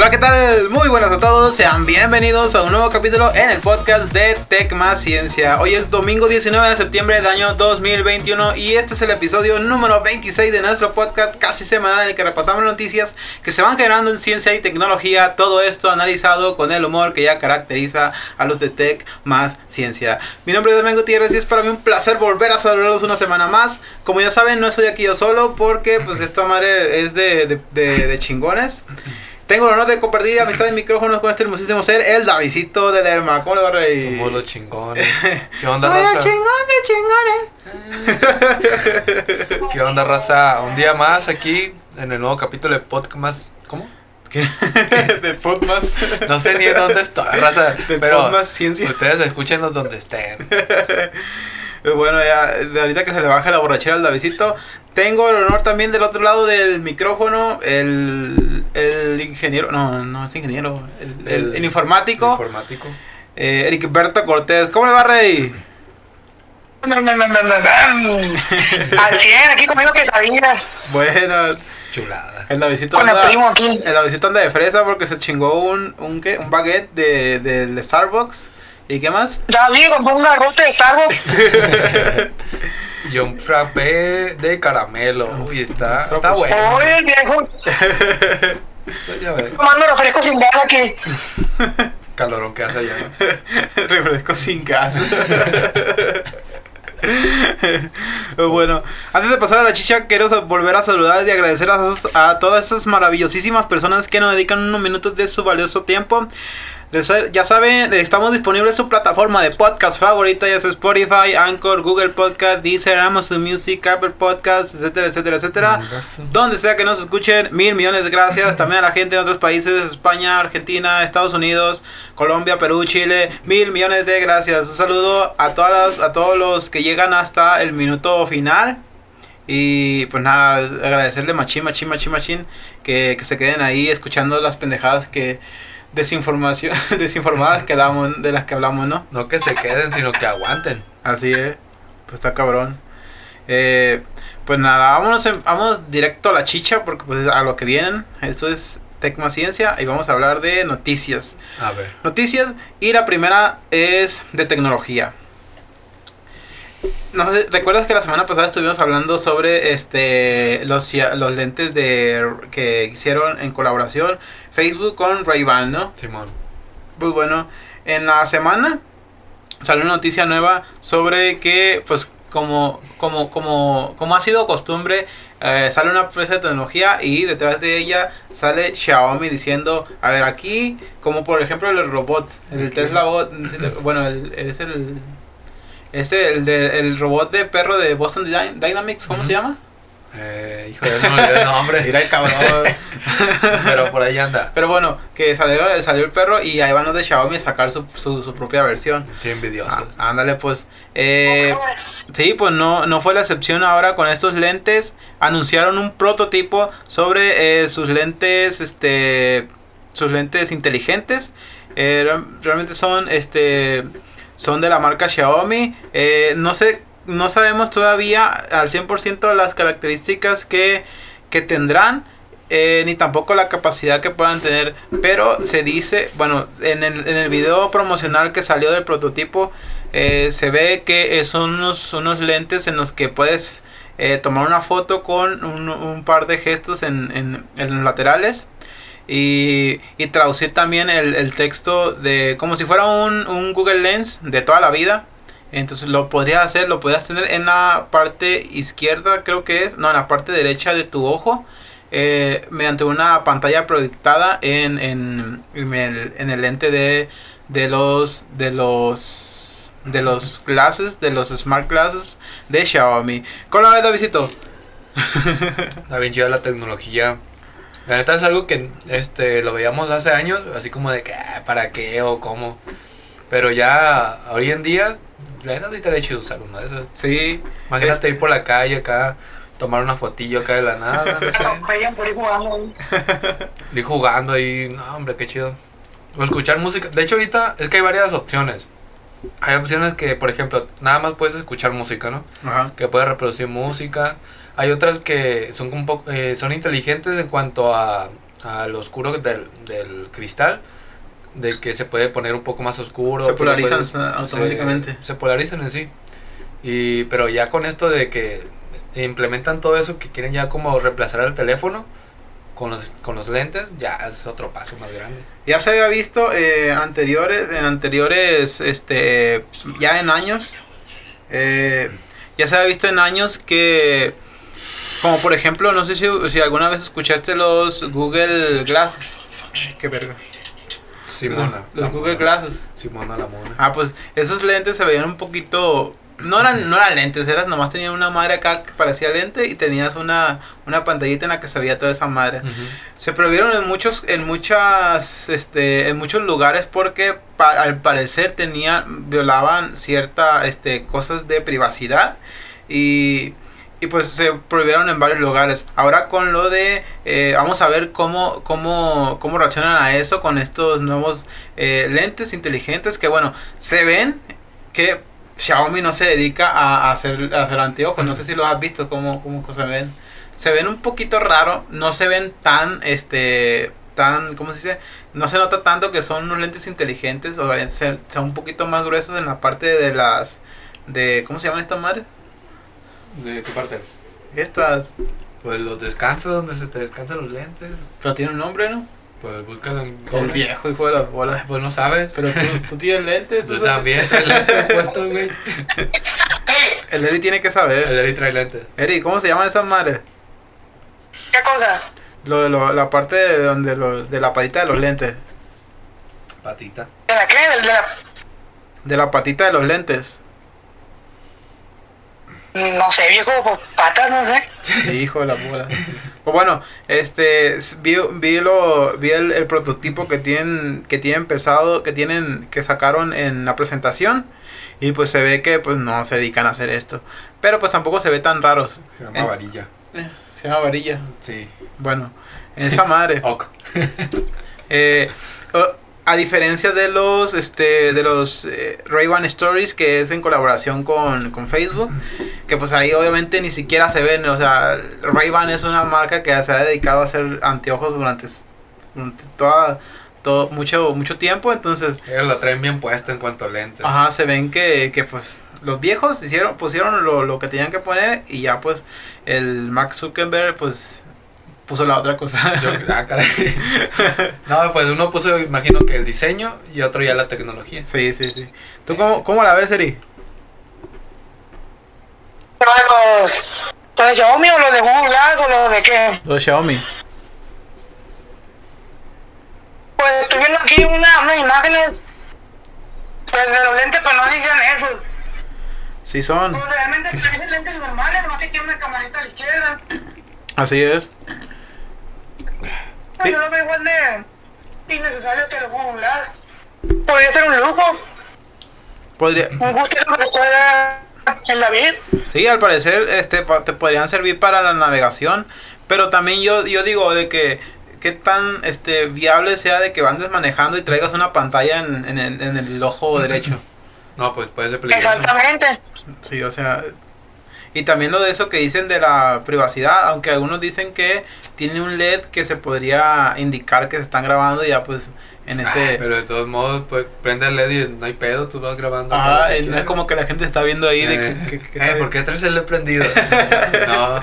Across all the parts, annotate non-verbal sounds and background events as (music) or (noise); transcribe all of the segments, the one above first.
Hola, ¿qué tal? Muy buenas a todos, sean bienvenidos a un nuevo capítulo en el podcast de Tech Más Ciencia. Hoy es domingo 19 de septiembre del año 2021 y este es el episodio número 26 de nuestro podcast casi semanal en el que repasamos noticias que se van generando en ciencia y tecnología, todo esto analizado con el humor que ya caracteriza a los de Tech Más Ciencia. Mi nombre es Damián Gutiérrez y es para mí un placer volver a saludarlos una semana más. Como ya saben, no estoy aquí yo solo porque pues esta madre es de, de, de, de chingones. Tengo el honor de compartir amistad de micrófonos con este hermosísimo ser, el Davidito de Lerma. ¿Cómo le va a reír? Somos los chingones. ¿Qué onda, Soy el raza? chingón de chingones. ¿Qué onda, raza? Un día más aquí en el nuevo capítulo de podcast. ¿Cómo? ¿Qué? (laughs) de Podmas. No sé ni en dónde estoy, raza. De pero Podmas Ciencia. ustedes escúchenlos donde estén. (laughs) Bueno, ya, de ahorita que se le baja la borrachera al Davidito, tengo el honor también del otro lado del micrófono, el, el ingeniero, no, no es ingeniero, el, el- El- el informático, Informático. eh, Eric Berto Cortés. ¿Cómo le va, Rey? Al 100, aquí comiendo quesadillas Buenas. Chulada. El Davidito con el primo aquí. el Davidito anda de fresa porque se chingó un, un, ¿qué? un baguette de, del Starbucks. ¿Y qué más? David compró un garrote de Starbucks. (laughs) Y un frappé de caramelo. Uy, está, está bueno. Oye, el viejo tomando refresco sin gas aquí. (laughs) calorón que hace allá. ¿no? (laughs) Refresco sin gas. (laughs) bueno, antes de pasar a la chicha, quiero volver a saludar y agradecer a, a todas esas maravillosísimas personas que nos dedican unos minutos de su valioso tiempo. Ya saben, estamos disponibles en su plataforma de podcast favorita, ya sea Spotify, Anchor, Google Podcast, Deezer, Amazon Music, Apple Podcast, etcétera, etcétera, etcétera. Donde sea que nos escuchen, mil millones de gracias. También a la gente de otros países, España, Argentina, Estados Unidos, Colombia, Perú, Chile, mil millones de gracias. Un saludo a todas las- a todos los que llegan hasta el minuto final. Y pues nada, agradecerle machín, machín, machín, machín que, que se queden ahí escuchando las pendejadas que desinformación, (laughs) desinformadas que hablamos, de las que hablamos, ¿no? No que se queden, sino que aguanten. Así es, pues está cabrón. Eh, pues nada, vámonos, en- vamos directo a la chicha porque pues a lo que vienen. Esto es Tecma Ciencia y vamos a hablar de noticias. A ver. Noticias y la primera es de tecnología. No sé, ¿recuerdas que la semana pasada estuvimos hablando sobre este los, los lentes de que hicieron en colaboración Facebook con Ray-Ban, ¿no? Simón. Pues bueno, en la semana salió una noticia nueva sobre que, pues, como, como, como, como ha sido costumbre, eh, sale una empresa de tecnología y detrás de ella sale Xiaomi diciendo, a ver, aquí, como por ejemplo los robots, el. Tesla Bot, (laughs) bueno, el, es el, este, el, de, el robot de perro de Boston Dyna- Dynamics, ¿cómo se llama? Eh, hijo de no el nombre. (laughs) Mira el cabrón. (laughs) Pero por ahí anda. Pero bueno, que salió, salió el perro y ahí van los de Xiaomi a sacar su, su, su propia versión. Sí, envidiosos. Ah, ándale, pues. Eh, sí, pues no, no fue la excepción ahora con estos lentes. Anunciaron un prototipo sobre eh, sus lentes, este, sus lentes inteligentes. Eh, re- realmente son, este, son de la marca Xiaomi. Eh, no sé, no sabemos todavía al 100% las características que, que tendrán. eh, ni tampoco la capacidad que puedan tener. Pero se dice, bueno, en el, en el video promocional que salió del prototipo, eh, se ve que son unos, unos lentes en los que puedes eh, tomar una foto con un, un par de gestos en, en, en los laterales. Y, y traducir también el, el texto de como si fuera un, un Google Lens de toda la vida. Entonces lo podrías hacer, lo podrías tener en la parte izquierda, creo que es, no, en la parte derecha de tu ojo, eh, mediante una pantalla proyectada en, en, en el, en el lente de, de los de los de los glasses, de los smart glasses de Xiaomi. ¿Cómo la ves, (laughs) Davidito? Bien chida la tecnología. La neta es algo que este lo veíamos hace años, así como de que ah, para qué o cómo. Pero ya hoy en día, la neta sí estaría chido usar uno de esos. Sí, Imagínate ir por la calle acá, tomar una fotillo acá de la nada, no sé. (laughs) Vayan por ahí jugando. ahí. (laughs) Ir jugando ahí, no hombre, qué chido. O escuchar música. De hecho ahorita es que hay varias opciones. Hay opciones que, por ejemplo, nada más puedes escuchar música, ¿no? Ajá. que puede reproducir música. Hay otras que son un poco, eh, son inteligentes en cuanto a al oscuro del, del cristal, de que se puede poner un poco más oscuro. Se polarizan puedes- automáticamente. Se, se polarizan en sí. Y, pero ya con esto de que implementan todo eso, que quieren ya como reemplazar el teléfono con los, con los lentes, ya es otro paso más grande. Ya se había visto eh, anteriores, en anteriores, este, ya en años, eh, ya se había visto en años que, como por ejemplo, no sé si, si alguna vez escuchaste los Google Glasses. Ay, Qué verga. Simona. Los Google. Glasses. Simona la mona. Ah, pues esos lentes se veían un poquito... No eran, no eran lentes, eras nomás tenían una madre acá que parecía lente y tenías una, una pantallita en la que se veía toda esa madre. Se prohibieron en muchos, en muchas, este, en muchos lugares porque pa- al parecer tenían, violaban cierta, este, cosas de privacidad y, y pues se prohibieron en varios lugares. Ahora con lo de, eh, vamos a ver cómo, cómo, cómo reaccionan a eso con estos nuevos eh, lentes inteligentes que bueno, se ven que Xiaomi no se dedica a, hacer, a hacer anteojos. No sé si los has visto cómo, cómo se ven se ven un poquito raro, no se ven tan, este, tan, ¿cómo se dice? No se nota tanto que son unos lentes inteligentes, o sea, se- son un poquito más gruesos en la parte de las, de, ¿cómo se llaman estas madres? ¿De qué parte? Estas, Pues los descansos, donde se te descansan los lentes. pero tiene un nombre, ¿no? Pues búscalo en El Google. viejo hijo de las bolas. Pues no sabes. Pero tú, tú tienes lentes, tú (laughs) sabes. también traes lentes puestos, güey. El Eri tiene que saber. El Eri trae lentes. Eri, ¿cómo se llaman esas madres? ¿Qué cosa? Lo de lo- la parte de donde los, de la patita de los lentes. Patita. ¿De la qué? ¿De la... De la patita de los lentes. No sé, viejo, pues, patas, no sé. Sí, hijo de la bola. Pues bueno, este vi, vi lo vi el, el prototipo que tienen que tienen empezado, que tienen que sacaron en la presentación y pues se ve que pues no se dedican a hacer esto. Pero pues tampoco se ve tan raros. Se llama En- varilla. Eh, se llama varilla. Sí. Bueno, en esa madre. Ok. Eh, a diferencia de los este de los eh, Ray-Ban Stories que es en colaboración con, con Facebook, que pues ahí obviamente ni siquiera se ven, o sea, Ray-Ban es una marca que se ha dedicado a hacer anteojos durante, toda todo mucho mucho tiempo, entonces Ellos la traen bien puesta en cuanto a lentes. ajá, se ven que, que pues los viejos hicieron pusieron lo, lo que tenían que poner y ya pues el Mark Zuckerberg pues puso la otra cosa. Yo, ah, caray. (laughs) No, pues uno puso, imagino que el diseño y otro ya la tecnología. Sí, sí, sí. ¿Tú cómo, cómo la ves, Eri? ¿Pero de los, los de Xiaomi o los de Google Glass o los de qué? Los Xiaomi. Pues estoy viendo aquí una, unas imágenes pues, de los lentes, pero no dicen eso. Sí son. Pues realmente parecen lentes normales, nomás que tiene una camarita a la izquierda. Así es. Yo lo veo igual de innecesario que Google Glass. Podría ser un lujo, Podría, un gusto que se puede dar en la vida. sí, al parecer este pa- te podrían servir para la navegación, pero también yo yo digo de que qué tan este viable sea de que andes manejando y traigas una pantalla en, en el, en el ojo derecho. (laughs) No, pues puede ser peligroso. Exactamente. Sí, o sea, y también lo de eso que dicen de la privacidad, aunque algunos dicen que tiene un LED que se podría indicar que se están grabando ya pues en Ah, ese pero de todos modos, pues prende el LED y no hay pedo, tú vas grabando. Eh, no es como que la gente está viendo ahí de Eh, que, que- que- eh, ¿Por qué traes el LED prendido? (laughs) no,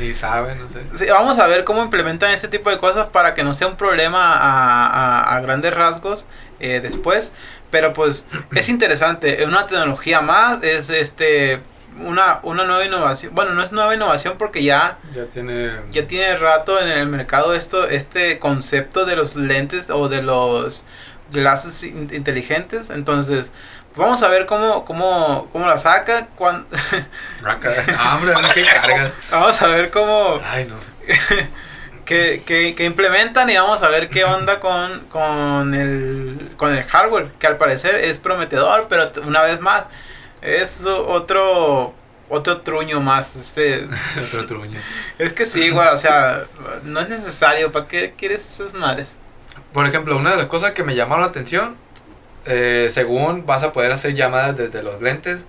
ni sabe, no sé. Sí, vamos a ver cómo implementan este tipo de cosas para que no sea un problema a, a- a grandes rasgos eh, después. Pero pues es (clears throat) interesante, es una tecnología más, es este una, una nueva innovación. Bueno, no es nueva innovación porque ya, Ya tiene. ya tiene rato en el mercado esto, este concepto de los lentes o de los glasses in- inteligentes. Entonces, vamos a ver cómo, cómo, cómo la saca. cuan- (laughs) Ah. Ah, hombre, no que cargas. vamos a ver cómo... Ay, no. que, que, que implementan y vamos a ver qué onda con, con, el, con el hardware, que al parecer es prometedor, pero una vez más, es otro otro truño más. Este, (laughs) Otro truño. es que sí, güey, o sea, no es necesario, ¿para qué quieres esas madres? Por ejemplo, una de las cosas que me llamaron la atención, eh, según vas a poder hacer llamadas desde los lentes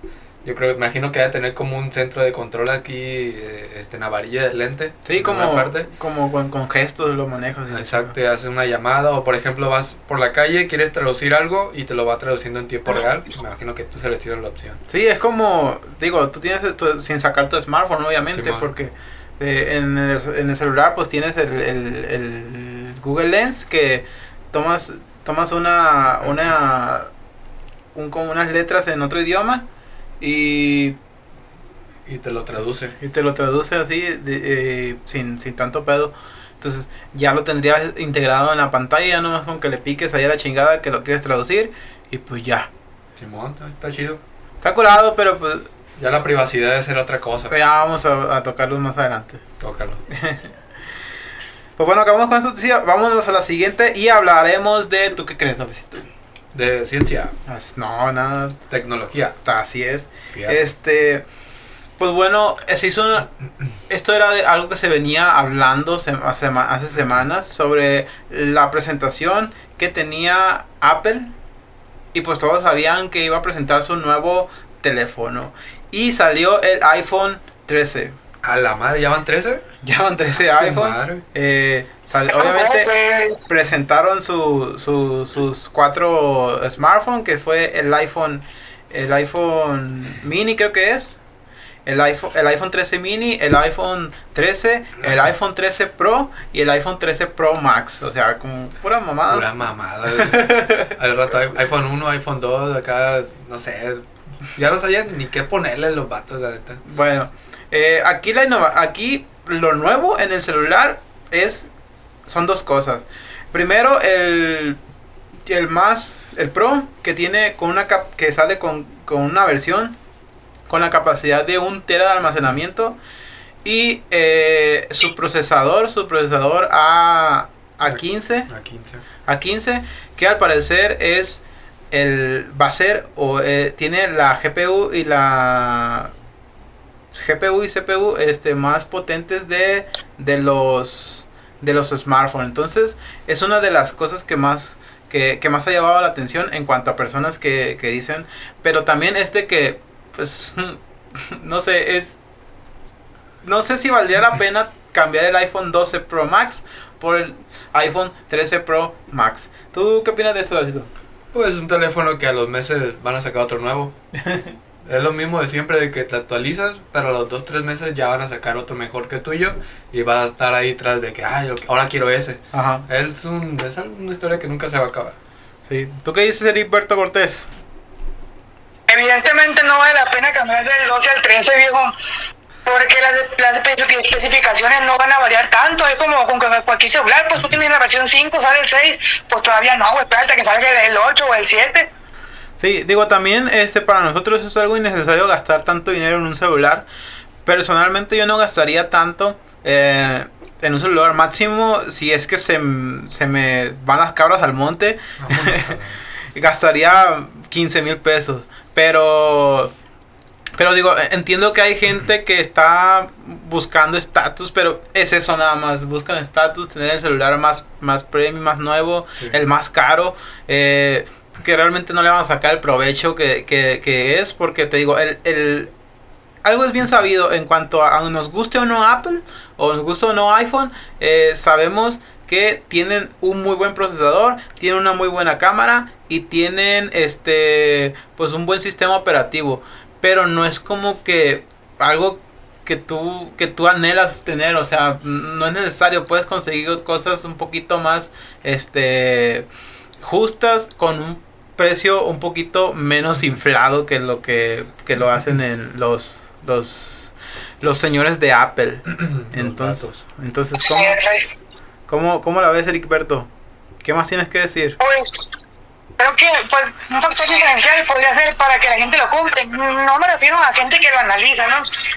Yo creo, imagino que debe tener como un centro de control aquí, eh, este, en la varilla del lente. Sí, como, parte. como con, con gestos lo manejas. Exacto, y haces una llamada o por ejemplo vas por la calle, quieres traducir algo y te lo va traduciendo en tiempo real. Me imagino que tú seleccionas la opción. Sí, es como, digo, tú tienes tu- sin sacar tu smartphone, obviamente, porque eh, en, el, en el celular pues tienes el, el, el Google Lens que tomas tomas una, una, un, como unas letras en otro idioma y, Y te lo traduce. y te lo traduce así de- eh, sin, sin tanto pedo. Entonces ya lo tendrías integrado en la pantalla, nomás con que le piques ahí a la chingada que lo quieres traducir y pues ya. Simón, está, chido. Está curado, pero pues Ya la privacidad debe ser otra cosa. ya vamos a, a tocarlo más adelante. Tócalo. (laughs) Pues bueno, acabamos con noticia. Vámonos a la siguiente y hablaremos de. ¿Tú qué crees? De ciencia, No, nada. tecnología. Así es. Fíjate. Este. Pues bueno, se hizo una- Esto era de algo que se venía hablando se- hace, ma- hace semanas sobre la presentación que tenía Apple. Y pues todos sabían que iba a presentar su nuevo teléfono. Y salió el iPhone 13. A la madre, ¿ya van 13? Ya van 13 A su iPhones. Eh, obviamente presentaron su, su- sus cuatro smartphones, que fue el iPhone, el iPhone mini creo que es, el iPhone, el iPhone 13 mini, el iPhone 13, el iPhone 13 Pro y el iPhone 13 Pro Max. O sea, como pura mamada. Pura mamada. (laughs) Al rato iPhone 1, iPhone 2, acá, no sé. Ya no sabían ni qué ponerle los vatos, la neta. Bueno, eh, aquí la innova- aquí lo nuevo en el celular es son dos cosas. Primero el el más el Pro que tiene con una cap- que sale con, con una versión con la capacidad de un tera de almacenamiento y eh, su procesador, su procesador A A15 A 15. a 15 que al parecer es el va a ser o eh, tiene la GPU y la GPU y CPU este más potentes de de los de los smartphones entonces es una de las cosas que más que, que más ha llamado la atención en cuanto a personas que, que dicen pero también es de que pues (laughs) no sé es no sé si valdría la pena cambiar el iPhone 12 Pro Max por el iPhone 13 Pro Max. ¿Tú qué opinas de esto, Davidito? Pues es un teléfono que a los meses van a sacar otro nuevo. (laughs) es lo mismo de siempre de que te actualizas, pero a los 2-3 meses ya van a sacar otro mejor que el tuyo y vas a estar ahí tras de que, ay, yo- ahora quiero ese. Ajá. Es, un, es una historia que nunca se va a acabar. Sí. ¿Tú qué dices, Heriberto Cortés? Evidentemente no vale la pena cambiar del 12 al 13, viejo. Porque las, las espe- especificaciones no van a variar tanto. Es como con que cualquier celular, pues tú tienes la versión 5, sale el 6, pues todavía no, espérate que salga el 8 o el 7. Sí, digo, también este para nosotros es algo innecesario gastar tanto dinero en un celular. Personalmente yo no gastaría tanto eh, en un celular máximo si es que se, se me van las cabras al monte. (laughs) gastaría 15 mil pesos. Pero, pero digo, entiendo que hay gente que está buscando estatus, pero es eso nada más. Buscan estatus, tener el celular más, más premium, más nuevo, Sí. el más caro. eh, que realmente no le van a sacar el provecho que, que, es. Porque te digo, el, el, algo es bien sabido en cuanto a, a nos guste o no Apple o nos guste o no iPhone, eh, sabemos que tienen un muy buen procesador, tienen una muy buena cámara y tienen este pues un buen sistema operativo, pero no es como que algo que tú que tú anhelas tener, o sea, no es necesario, puedes conseguir cosas un poquito más este justas con un precio un poquito menos inflado que lo que, que lo hacen en los los los señores de Apple. (clears throat) Entonces, entonces ¿cómo, cómo, cómo la ves, Ericberto? ¿Qué más tienes que decir? Pues creo que pues, un factor diferencial podría ser para que la gente lo compre. No me refiero a gente que lo analiza, ¿no?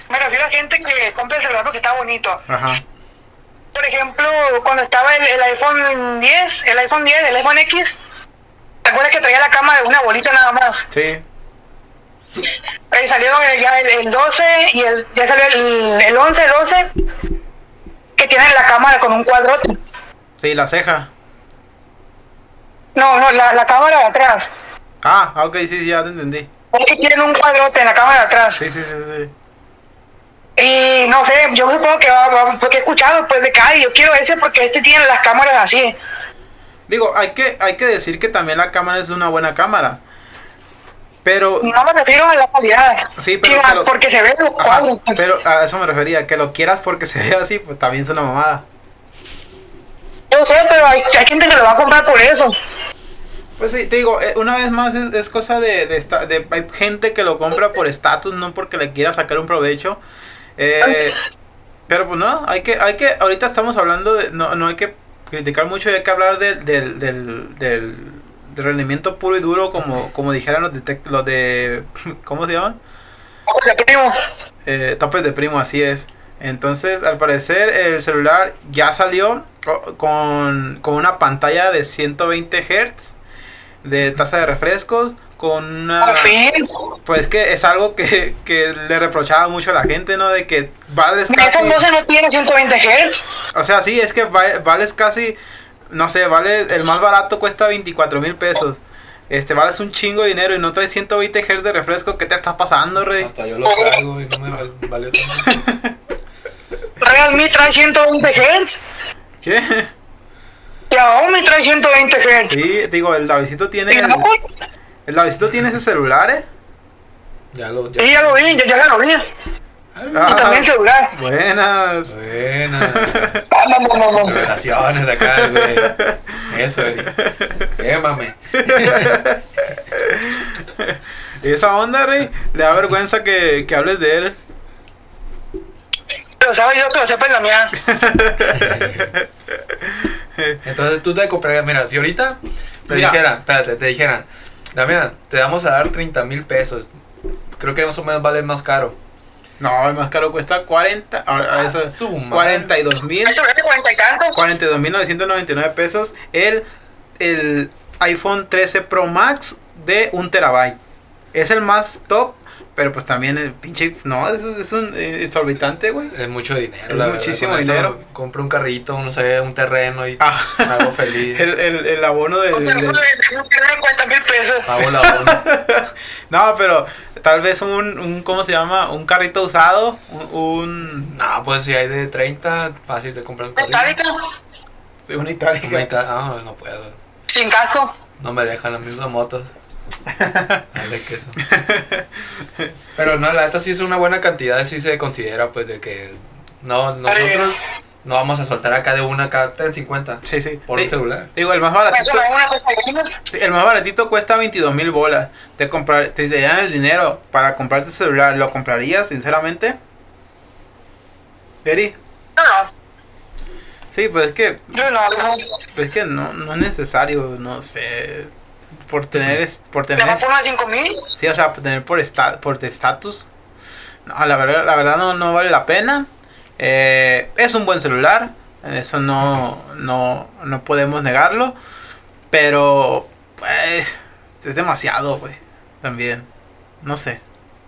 Me refiero a gente que compra el celular porque está bonito. Ajá. Por ejemplo, cuando estaba el, el iPhone 10, el iPhone 10, el iPhone X, ¿te acuerdas que traía la cámara de una bolita nada más? Sí. Eh, salió eh, ya el, el 12 y el, ya salió el, el 11, 12, que tiene la cámara con un cuadrote. Sí, la ceja. No, no, la, la cámara de atrás. Ah, ok, sí, sí, ya te entendí. Es que tienen un cuadrote en la cámara de atrás. Sí, sí, sí, sí. Y no sé, yo supongo que va, va- porque he escuchado pues de cada yo quiero ese porque este tiene las cámaras así. Digo, hay que, hay que decir que también la cámara es una buena cámara. Pero, No me refiero a la calidad. Sí, pero lo- porque se ven los ajá, cuadros. pero a eso me refería, que lo quieras porque (laughs) se ve así, pues también es una mamada. Yo sé, pero hay, hay gente que lo va a comprar por eso. Pues sí, te digo, eh, una vez más es, es cosa de, de, de- Hay gente que lo compra por estatus, no porque le quiera sacar un provecho. Eh, pero pues no, hay que, hay que, ahorita estamos hablando de, no, no hay que criticar mucho, hay que hablar del, del, del, del, del rendimiento puro y duro, como, como dijeran los, detect- los de, (laughs) ¿cómo se llaman? Porque, primo, Eh, topes de primo, así es. Entonces, al parecer, el celular ya salió co- con, con una pantalla de 120 Hz de tasa de refrescos, con una... por fin. Pues que es algo que, que le reprochaba mucho a la gente, ¿no? De que vales Mi casi... iPhone 12 no tiene 120 Hz. O sea, sí, es que va- vales casi... No sé, vale... El más barato cuesta 24 mil pesos. Este, vales un chingo de dinero y no traes 120 Hz de refresco. ¿Qué te está pasando, rey? Hasta yo lo traigo y no me val- valió (laughs) tanto. Realme trae 120 Hz. ¿Qué? Xiaomi trae 120 Hz. Sí, digo, el Davidito tiene... El, el Davidito tiene ese celular, ¿eh? Ya lo. Ya. sí, ya lo vi, ya, ya lo vi. Ah, Y también celular. Buenas. Buena. No, (laughs) no, no, no. Revelaciones acá, güey. Eso, Eric. Quémame. (laughs) Esa onda, Rey, le da vergüenza que, que hables de él. Pero sabes yo que lo sepa en la mía. (laughs) Entonces tú te comprarías, mira, si ahorita te Mira. dijeran, espérate, te dijeran, Damián, te vamos a dar 30 mil pesos. Creo que más o menos vale más caro. No, el más caro cuesta 40. Ahora, Ah, eso, su madre. 42 mil. Eso es de 40 y tanto. 42.999 pesos. El, el iPhone 13 Pro Max de 1 terabyte. Es el más top. Pero pues también el pinche. No, es, es un eh, exorbitante, güey. Es mucho dinero, Es la verdad, muchísimo eso dinero. Compro un carrito, no sé, un terreno y Ah. me hago feliz. El, el, el abono de. O sea, de- no de 40 mil pesos. Pago la bono. no, pero tal vez un, un. ¿Cómo se llama? Un carrito usado. Un. un No, pues si hay de 30, fácil de comprar un carrito. Metálica, sí, una Una itálica. Ah, no puedo. sin casco. No me dejan las mismas motos. (laughs) Dale queso. Pero no, la neta sí es una buena cantidad, sí se considera pues de que no, nosotros no vamos a soltar acá de una carta en 50 Sí, sí. por Sí, un celular. Digo, el más baratito. no es una cosa digna. Sí, El más baratito cuesta 22 mil bolas. Te, comprar, te dan el dinero para comprar tu celular. ¿Lo comprarías, sinceramente? ¿Eri? No, no. Sí, pues es que, Yo no, no. pues es que no, no es necesario, no sé. Por tener, es- por ¿Le tener, va a poner 5 mil? sí, o sea, por tener por esta, por estatus. No, la verdad, la verdad no, no vale la pena. Eh, es un buen celular, eso no, no, no podemos negarlo. Pero, pues, es demasiado, güey. También, no sé.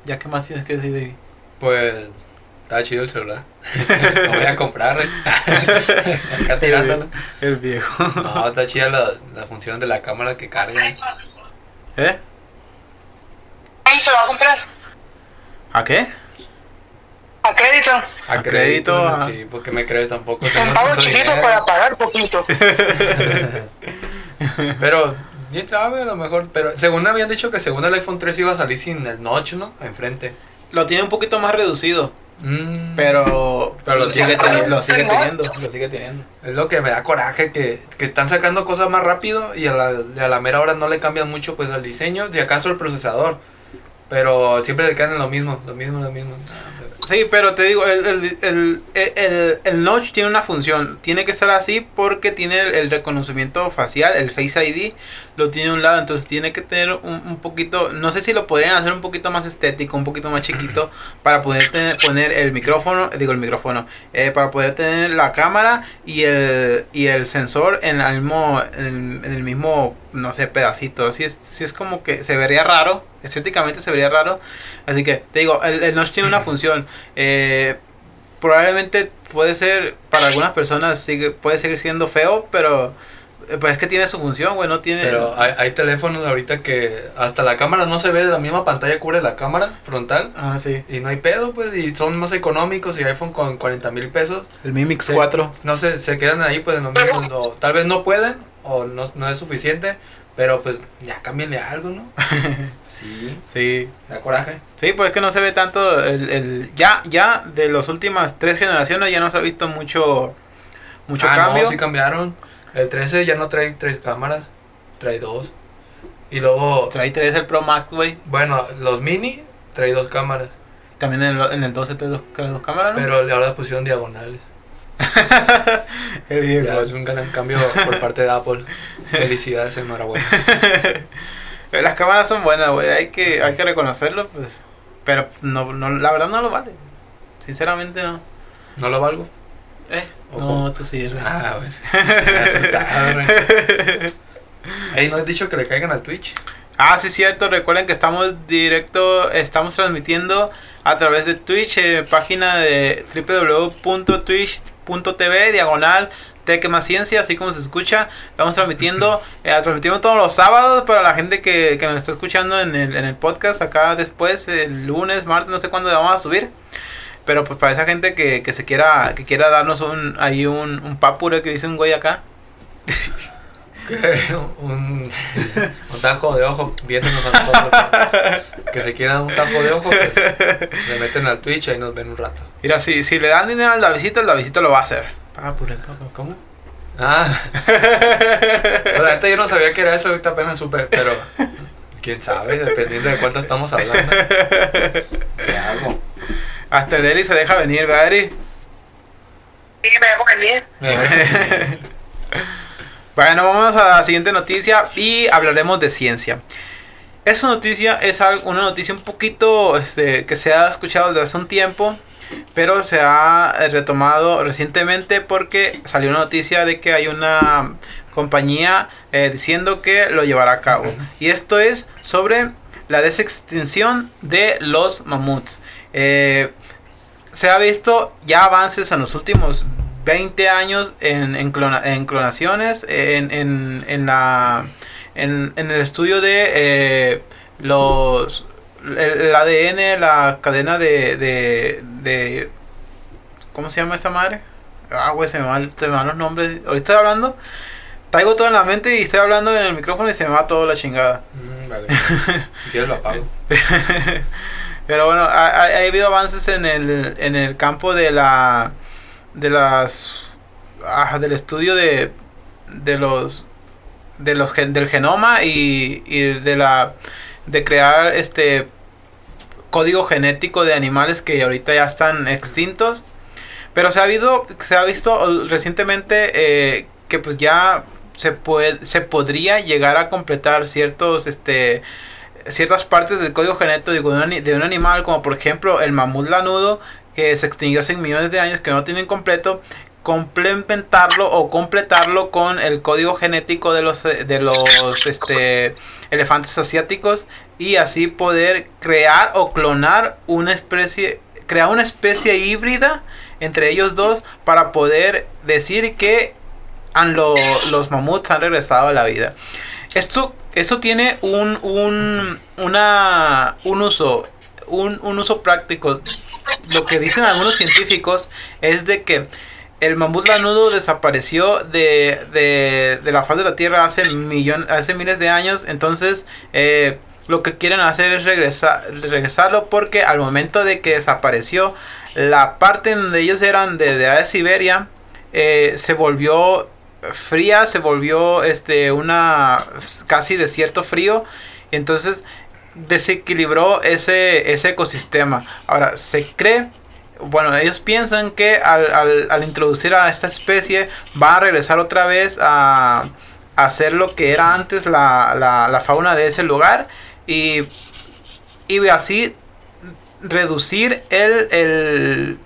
Ya qué más tienes que decir, David? Pues está chido el celular. (laughs) (laughs) Lo voy a comprar. (laughs) acá tirándolo. El viejo. No, está chida la, la función de la cámara que carga. ¿Eh? Ahí se lo va a comprar. ¿A qué? A crédito. A, crédito, ah. Sí, porque me crees tampoco. Con pago chiquito dinero. para pagar poquito. (laughs) Pero, quién sabe, a lo mejor. Pero según habían dicho que según el iPhone 3 iba a salir sin el notch, ¿no? Enfrente. Lo tiene un poquito más reducido. Mm, Pero, Pero lo sigue, sigue teni- teniendo. lo sigue teniendo. Lo sigue teniendo. Es lo que me da coraje, que, que están sacando cosas más rápido y a la, a la mera hora no le cambian mucho pues al diseño, si acaso el procesador. Pero siempre se quedan lo mismo, lo mismo, lo mismo. Sí, pero te digo, el, el, el, el, notch tiene una función. Tiene que estar así porque tiene el reconocimiento facial, el Face ID, lo tiene a un lado. Entonces tiene que tener un, un poquito, no sé si lo podrían hacer un poquito más estético, un poquito más chiquito, (clears throat) para poder tener, poner el micrófono, digo el micrófono, eh, para poder tener la cámara y el, y el sensor en el mismo, en el, en el mismo, no sé, pedacito. Así es, si es como que se vería raro, estéticamente se vería raro. Así que, te digo, el, el notch tiene una función. Eh, probablemente puede ser, para algunas personas sigue, puede seguir siendo feo, pero Pues es que tiene su función, güey, no tiene... Pero hay, hay teléfonos ahorita que hasta la cámara no se ve, la misma pantalla cubre la cámara frontal. Ah, sí. Y no hay pedo, pues, y son más económicos y iPhone con 40 mil pesos. El Mi Mix se- 4. No sé, se quedan ahí, pues, no- tal vez no pueden o no, no es suficiente, pero pues ya cámbienle algo, ¿no? (laughs) Sí, Sí. da coraje. Sí, pues es que no se ve tanto el, el ya ya de las últimas tres generaciones ya no se ha visto mucho mucho ah, cambio. no, sí cambiaron. El 13 ya no trae tres cámaras, trae dos. Y luego, Trae 3 el Pro Max, güey. bueno, los mini trae dos cámaras, También en el, en el 12 trae dos, trae dos cámaras, ¿no? pero ahora pusieron diagonales. (laughs) Viejo. Ya es un gran cambio por parte de Apple. (laughs) Felicidades, enhorabuena. (laughs) Las cámaras son buenas, güey. Hay que, hay que reconocerlo, pues. Pero no, no, la verdad no lo vale. Sinceramente no. ¿No lo valgo? Eh, ¿O no, tú sí, güey. Ah, (laughs) güey. Ey, ¿no has dicho que le caigan al Twitch? Ah, sí, cierto. Recuerden que estamos directo, estamos transmitiendo a través de Twitch, eh, página de www.twitch.tv, diagonal, Tech más Ciencia, así como se escucha. Estamos transmitiendo, (laughs) eh, transmitimos todos los sábados para la gente que, que nos está escuchando en el, en el podcast. Acá después, el lunes, martes, no sé cuándo vamos a subir. Pero pues para esa gente que, que se quiera, que quiera darnos un, ahí un, un papure que dice un güey acá. Que (laughs) un, un tajo de ojo viéndonos a nosotros. Que se quieran un tajo de ojo, pues, se meten al Twitch y ahí nos ven un rato. Mira, si, si le dan dinero al Davidito, el Davidito lo va a hacer. Papure, papure. ¿Cómo? Ah. La neta yo no sabía que era eso, ahorita apenas supe, pero quién sabe, dependiendo de cuánto estamos hablando. (laughs) ¿Qué hago? Hasta el Eli se deja venir, ¿verdad, Eri? Sí, me dejo venir. (laughs) Bueno, vamos a la siguiente noticia y hablaremos de ciencia. Esa noticia es una noticia un poquito este, que se ha escuchado desde hace un tiempo, pero se ha eh, retomado recientemente porque salió una noticia de que hay una compañía eh, diciendo que lo llevará a cabo. Y esto es sobre la desextinción de los mamuts. Eh, se ha visto ya avances en los últimos 20 años en, en, clona- en clonaciones, en, en, en la, en, en el estudio de eh, los el, el ADN, la cadena de, de, de... ¿Cómo se llama esta madre? Ah, güey, se me van, se me van los nombres. Ahorita estoy hablando, traigo todo en la mente y estoy hablando en el micrófono y se me va toda la chingada. Mm, vale. Si quieres lo apago. (laughs) Pero bueno, ha, ha- ha habido avances en el, en el campo de la de las ah, del estudio de de los de los del genoma y, y de la de crear este código genético de animales que ahorita ya están extintos. Pero se ha habido se ha visto recientemente eh, que pues ya se puede se podría llegar a completar ciertos este ciertas partes del código genético de un, de un animal, como por ejemplo el mamut lanudo, que se extinguió hace millones de años, que no tienen completo, complementarlo o completarlo con el código genético de los, de los este, elefantes asiáticos y así poder crear o clonar una especie, crear una especie híbrida entre ellos dos para poder decir que han lo- los mamuts han regresado a la vida. Esto, esto tiene un, un, una, un uso, un, un uso práctico. Lo que dicen algunos científicos es de que el mamut lanudo desapareció de, de, de la faz de la Tierra hace, millón, hace miles de años. Entonces, eh, lo que quieren hacer es regresar, regresarlo porque al momento de que desapareció, la parte donde ellos eran de, de Siberia eh, se volvió fría, se volvió este una casi desierto frío, entonces desequilibró ese, ese ecosistema. Ahora, se cree, bueno, ellos piensan que al, al, introducir a esta especie va a regresar otra vez a, a hacer lo que era antes la, la, la fauna de ese lugar y, y así reducir el, el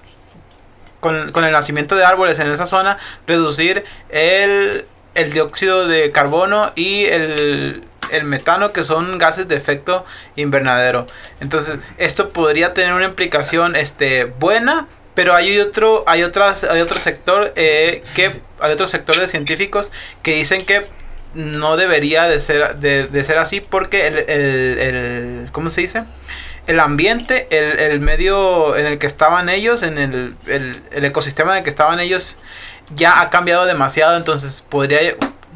con, el nacimiento de árboles en esa zona, reducir el, el dióxido de carbono y el, el, metano, que son gases de efecto invernadero. Entonces, esto podría tener una implicación este, buena pero hay otro, hay otras, hay otro sector eh, que hay otro sector de científicos que dicen que no debería de ser, de, de ser así porque el, el, el, ¿cómo se dice? El ambiente, el, el medio en el que estaban ellos, en el, el, ecosistema en el que estaban ellos, ya ha cambiado demasiado, entonces podría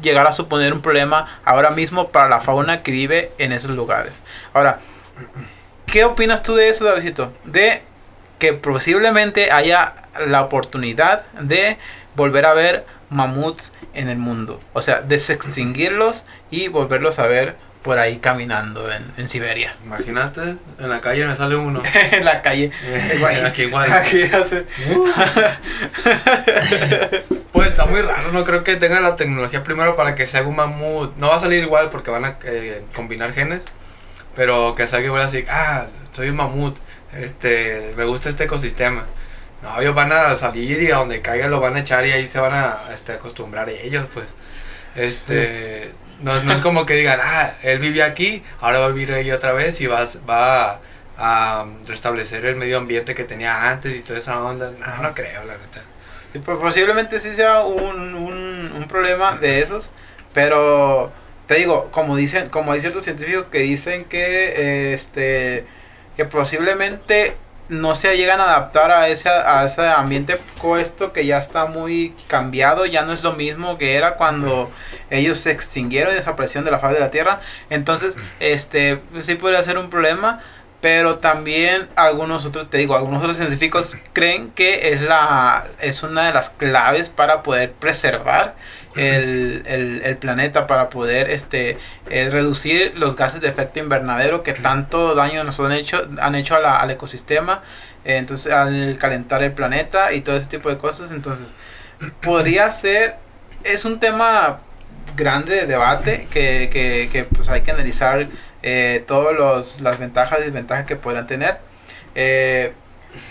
llegar a suponer un problema ahora mismo para la fauna que vive en esos lugares. Ahora, ¿qué opinas tú de eso, Davidito? De que posiblemente haya la oportunidad de volver a ver mamuts en el mundo. O sea, desextinguirlos y volverlos a ver por ahí caminando en, en Siberia. Imagínate, en la calle me sale uno. (laughs) en la calle. (laughs) Aquí igual. Aquí hace- Pues está muy raro, no creo que tengan la tecnología primero para que se haga un mamut. No va a salir igual porque van a eh, combinar genes, pero que salga igual así, ah, soy un mamut, este, me gusta este ecosistema. No, ellos van a salir y a donde caiga lo van a echar y ahí se van a este, acostumbrar ellos, pues. Este, no, no es como que digan, ah, él vive aquí, ahora va a vivir ahí otra vez y va, a- va a, a restablecer el medio ambiente que tenía antes y toda esa onda. No, no creo, la. Sí, pues posiblemente sí sea un, un, un problema de esos, pero te digo, como dicen, como hay ciertos científicos que dicen que este que posiblemente no se llegan a adaptar a ese, a ese ambiente puesto que ya está muy cambiado, ya no es lo mismo que era cuando ellos se extinguieron y desaparecieron de la faz de la Tierra. Entonces, este, pues sí podría ser un problema, pero también algunos otros, te digo, algunos otros científicos creen que es la es una de las claves para poder preservar el, el, el planeta, para poder este eh, reducir los gases de efecto invernadero que tanto daño nos han hecho, han hecho a la- al ecosistema, eh, entonces al calentar el planeta y todo ese tipo de cosas, entonces podría ser, es un tema grande de debate que, que, que pues hay que analizar eh, todas las ventajas y desventajas que podrán tener. Eh,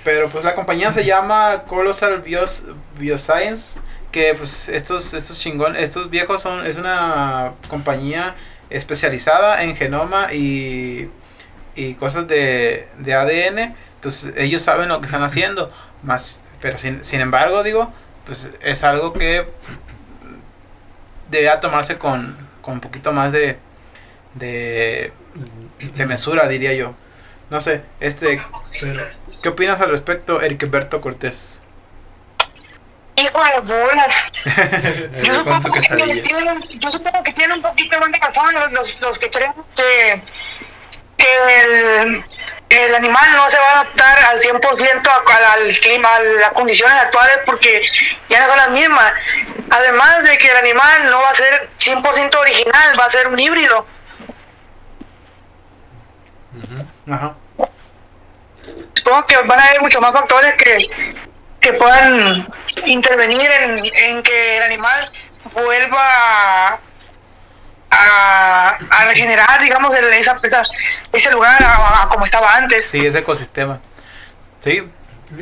pero pues la compañía se llama Colossal Bios, Bioscience, que pues estos, estos chingón, estos viejos son, es una compañía especializada en genoma y, y cosas de, de ADN. Entonces ellos saben lo que están haciendo. Más, pero sin, sin embargo, digo, pues es algo que debería tomarse con, con un poquito más de, de, de mesura, diría yo. No sé, este, Pero, ¿qué opinas al respecto, Ericberto Cortés? Hijo de bolas. (laughs) eh, Yo supongo, que tienen, yo supongo que tienen un poquito más de razón los, los, que creen que, que el, el animal no se va a adaptar al 100% a- al, al clima, a las condiciones actuales, porque ya no son las mismas. Además de que el animal no va a ser 100% original, va a ser un híbrido. Ajá. Supongo que van a haber muchos más factores que, que puedan intervenir en, en que el animal vuelva a, a regenerar, digamos, el- esa, esa- ese lugar a, a como estaba antes. Sí, ese ecosistema. Sí,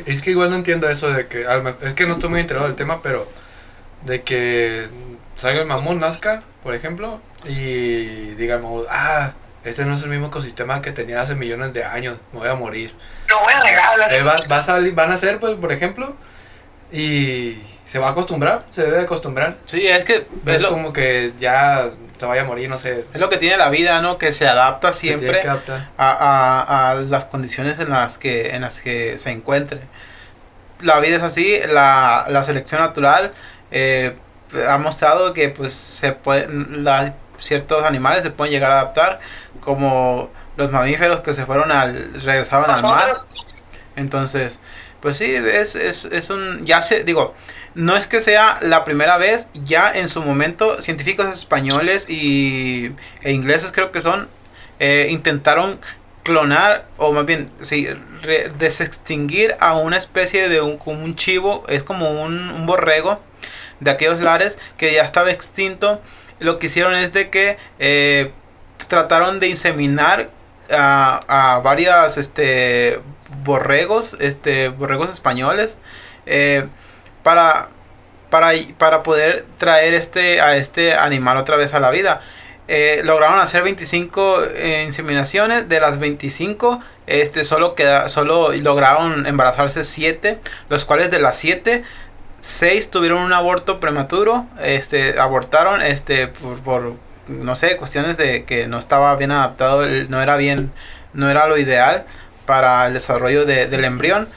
Es que igual no entiendo eso de que, es que no estoy muy enterado del tema, pero de que salga el mamut, nazca, por ejemplo, y digamos, ah, este no es el mismo ecosistema que tenía hace millones de años, me voy a morir. Lo voy a regalar. Él va, va a salir, van a ser, pues, por ejemplo, y se va a acostumbrar, se debe acostumbrar. sí, es que Es es lo, como que ya se vaya a morir, no sé. es lo que tiene la vida, ¿no? Que se adapta se siempre adaptar. a, a, a las condiciones en las que en las que se encuentre. La vida es así, la, la selección natural eh, ha mostrado que pues se pueden la- ciertos animales se pueden llegar a adaptar, como los mamíferos que se fueron al regresaban al mar. Entonces, pues sí, es, es, es un, ya se, digo, no es que sea la primera vez, ya en su momento científicos españoles y, e ingleses creo que son, eh, intentaron clonar, o más bien, sí, re- desextinguir a una especie de un, como un chivo, es como un, un borrego de aquellos lares que ya estaba extinto. Lo que hicieron es de que eh, trataron de inseminar a, a varias este borregos este borregos españoles eh, para para para poder traer este a este animal otra vez a la vida eh, lograron hacer 25 eh, inseminaciones. De las 25, este, solo, queda, solo lograron embarazarse 7, los cuales de las 7, 6 tuvieron un aborto prematuro, este, abortaron este, por, por, no sé, cuestiones de que no estaba bien adaptado, no era bien, no era lo ideal para el desarrollo de, del embrión.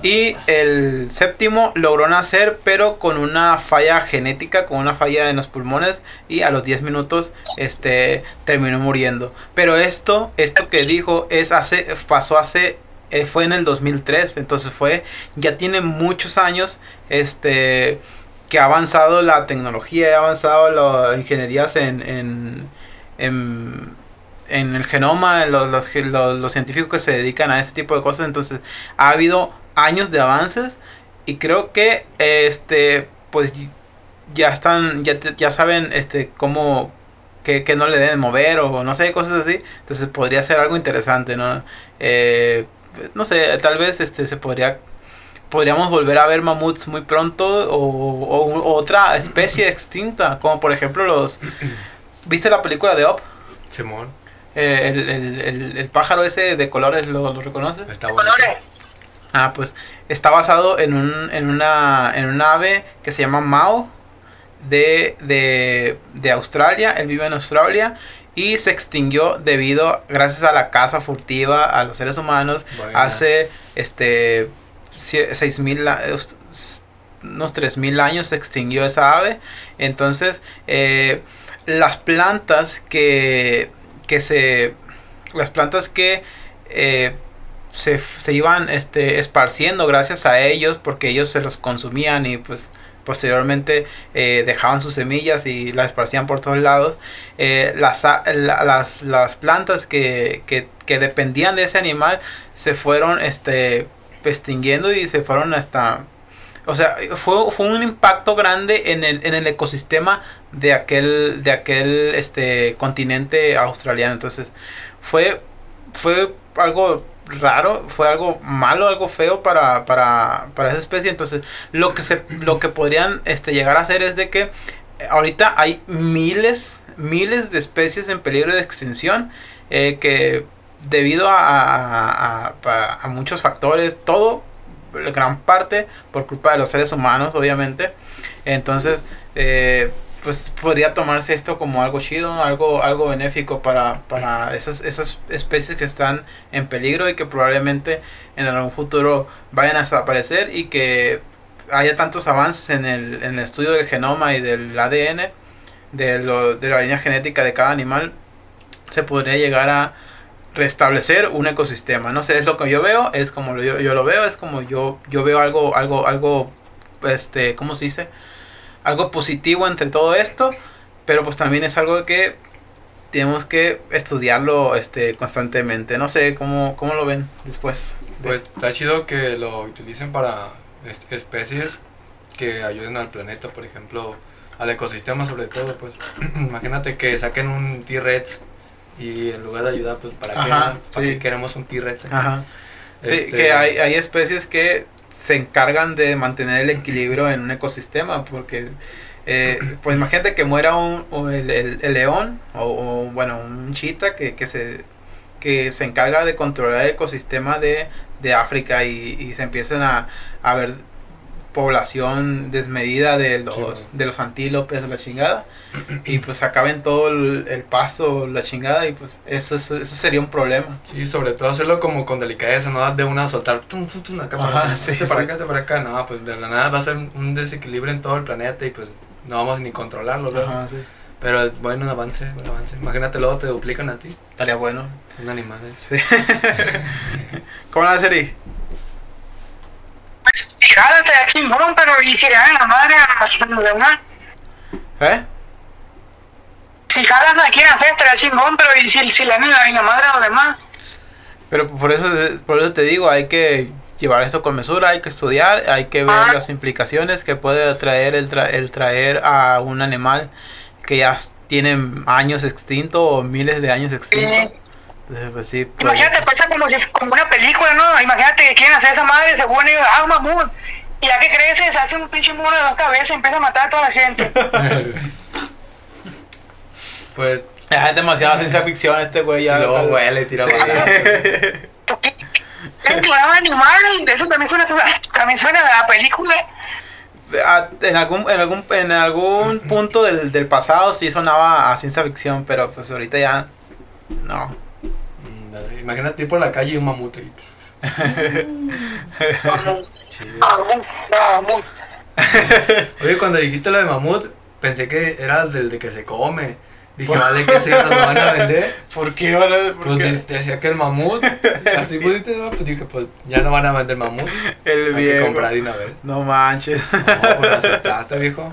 Y el séptimo logró nacer, pero con una falla genética, con una falla en los pulmones. Y a los 10 minutos este, terminó muriendo. Pero esto, esto que dijo, es hace, pasó hace, eh, fue en el 2003. Entonces fue, ya tiene muchos años, este, que ha avanzado la tecnología, ha avanzado las ingenierías en, en, en, en el genoma, los, los, los, científicos que se dedican a este tipo de cosas. Entonces ha habido años de avances y creo que este pues ya están ya, ya saben este cómo que, que no le deben mover o no sé cosas así entonces podría ser algo interesante no eh, no sé tal vez este se podría podríamos volver a ver mamuts muy pronto o, o, otra especie extinta como por ejemplo los viste la película de Up Simón. Eh, el, el, el, el, pájaro ese de colores lo, lo reconoces está bonito. Ah, pues está basado en, un, en, una, en un ave que se llama Mao de, de, de Australia. Él vive en Australia y se extinguió debido, gracias a la caza furtiva a los seres humanos. Bueno. Hace este seis mil unos tres mil años se extinguió esa ave. Entonces, eh, las plantas que, que se. Las plantas que. Eh, se, se, iban este, esparciendo gracias a ellos porque ellos se los consumían y pues posteriormente eh, dejaban sus semillas y las esparcían por todos lados. Eh, las, la, las, las, plantas que, que, que, dependían de ese animal se fueron este, extinguiendo y se fueron hasta... O sea, fue, fue un impacto grande en el, en el ecosistema de aquel, de aquel este, continente australiano. Entonces, fue, fue algo raro, fue algo malo, algo feo para, para, para esa especie. Entonces, lo que se, lo que podrían este, llegar a hacer es de que ahorita hay miles, miles de especies en peligro de extinción eh, que debido a, a, a, a, muchos factores, todo, gran parte por culpa de los seres humanos, obviamente. Entonces, eh, pues podría tomarse esto como algo chido, algo, algo benéfico para, para esas, esas especies que están en peligro y que probablemente en algún futuro vayan a desaparecer y que haya tantos avances en el, en el estudio del genoma y del ADN, de, lo, de la línea genética de cada animal, se podría llegar a restablecer un ecosistema. No sé, es lo que yo veo, es como yo, yo lo veo, es como yo, yo veo algo, algo, algo, este, ¿cómo se dice? Algo positivo entre todo esto, pero pues también es algo que tenemos que estudiarlo este constantemente. No sé cómo, cómo lo ven después. Pues está chido que lo utilicen para especies que ayuden al planeta, por ejemplo, al ecosistema sobre todo, pues (clears throat) imagínate que saquen un T-Rex y en lugar de ayudar, pues para, Ajá, qué, ¿para sí. qué queremos un T-Rex. Sí, Este, que hay, hay especies que se encargan de mantener el equilibrio en un ecosistema, porque eh, pues imagínate que muera un, el, el- león o, o, bueno un chita que, que se que se encarga de controlar el ecosistema de, de África y, y se empiezan a, a ver población desmedida de los Sí. de los antílopes de la chingada y pues acaben todo el, el pasto la chingada y pues eso, eso eso sería un problema Sí, sobre todo hacerlo como con delicadeza, no de una soltar tum, tum, tum, acá para, Ajá, sí, este para sí. acá, este para acá. No, pues de la nada va a ser un desequilibrio en todo el planeta y pues no vamos ni controlarlo. Ajá, sí. Pero bueno, un avance, un avance. Imagínate, luego te duplican a ti. estaría bueno Son animales. Sí. (laughs) ¿Cómo la serie? Tirada estaría chingón, pero y si le dan la madre a los demás. ¿Eh? Si jalas la quieren hacer, estaría chingón, pero y si, si le dan la, la madre a los demás. Pero por eso, por eso te digo, hay que llevar esto con mesura, hay que estudiar, hay que ver Ah. las implicaciones que puede traer el, tra- el traer a un animal que ya tiene años extinto o miles de años extinto. Sí. Entonces, pues sí, pues- Imagínate, pasa como si como una película, ¿no? Imagínate que quieren hacer esa madre, se ponen, ah, mamut. Y ya que crece, se hace un pinche mono de dos cabezas y empieza a matar a toda la gente. (laughs) Pues Ah, es demasiada ciencia ficción este güey. Ya, luego tal- huele y tira programa (laughs) animal, eso también suena, también suena a la película. Ah, en algún, en algún, en algún punto del, del pasado sí sonaba a ciencia ficción, pero pues ahorita ya no. Dale, Imagínate ir por la calle y un mamut ahí. Chido. Mamut, mamut. Oye, cuando dijiste lo de mamut, pensé que era del de que se come. Dije, vale, que se lo van a vender. (laughs) ¿Por qué? Pues qué? decía que el mamut. (laughs) Así pusiste, ¿no? Pues dije, pues ya no van a vender mamut. El Hay que viejo. comprar de una vez. No manches. No, pues aceptaste, viejo.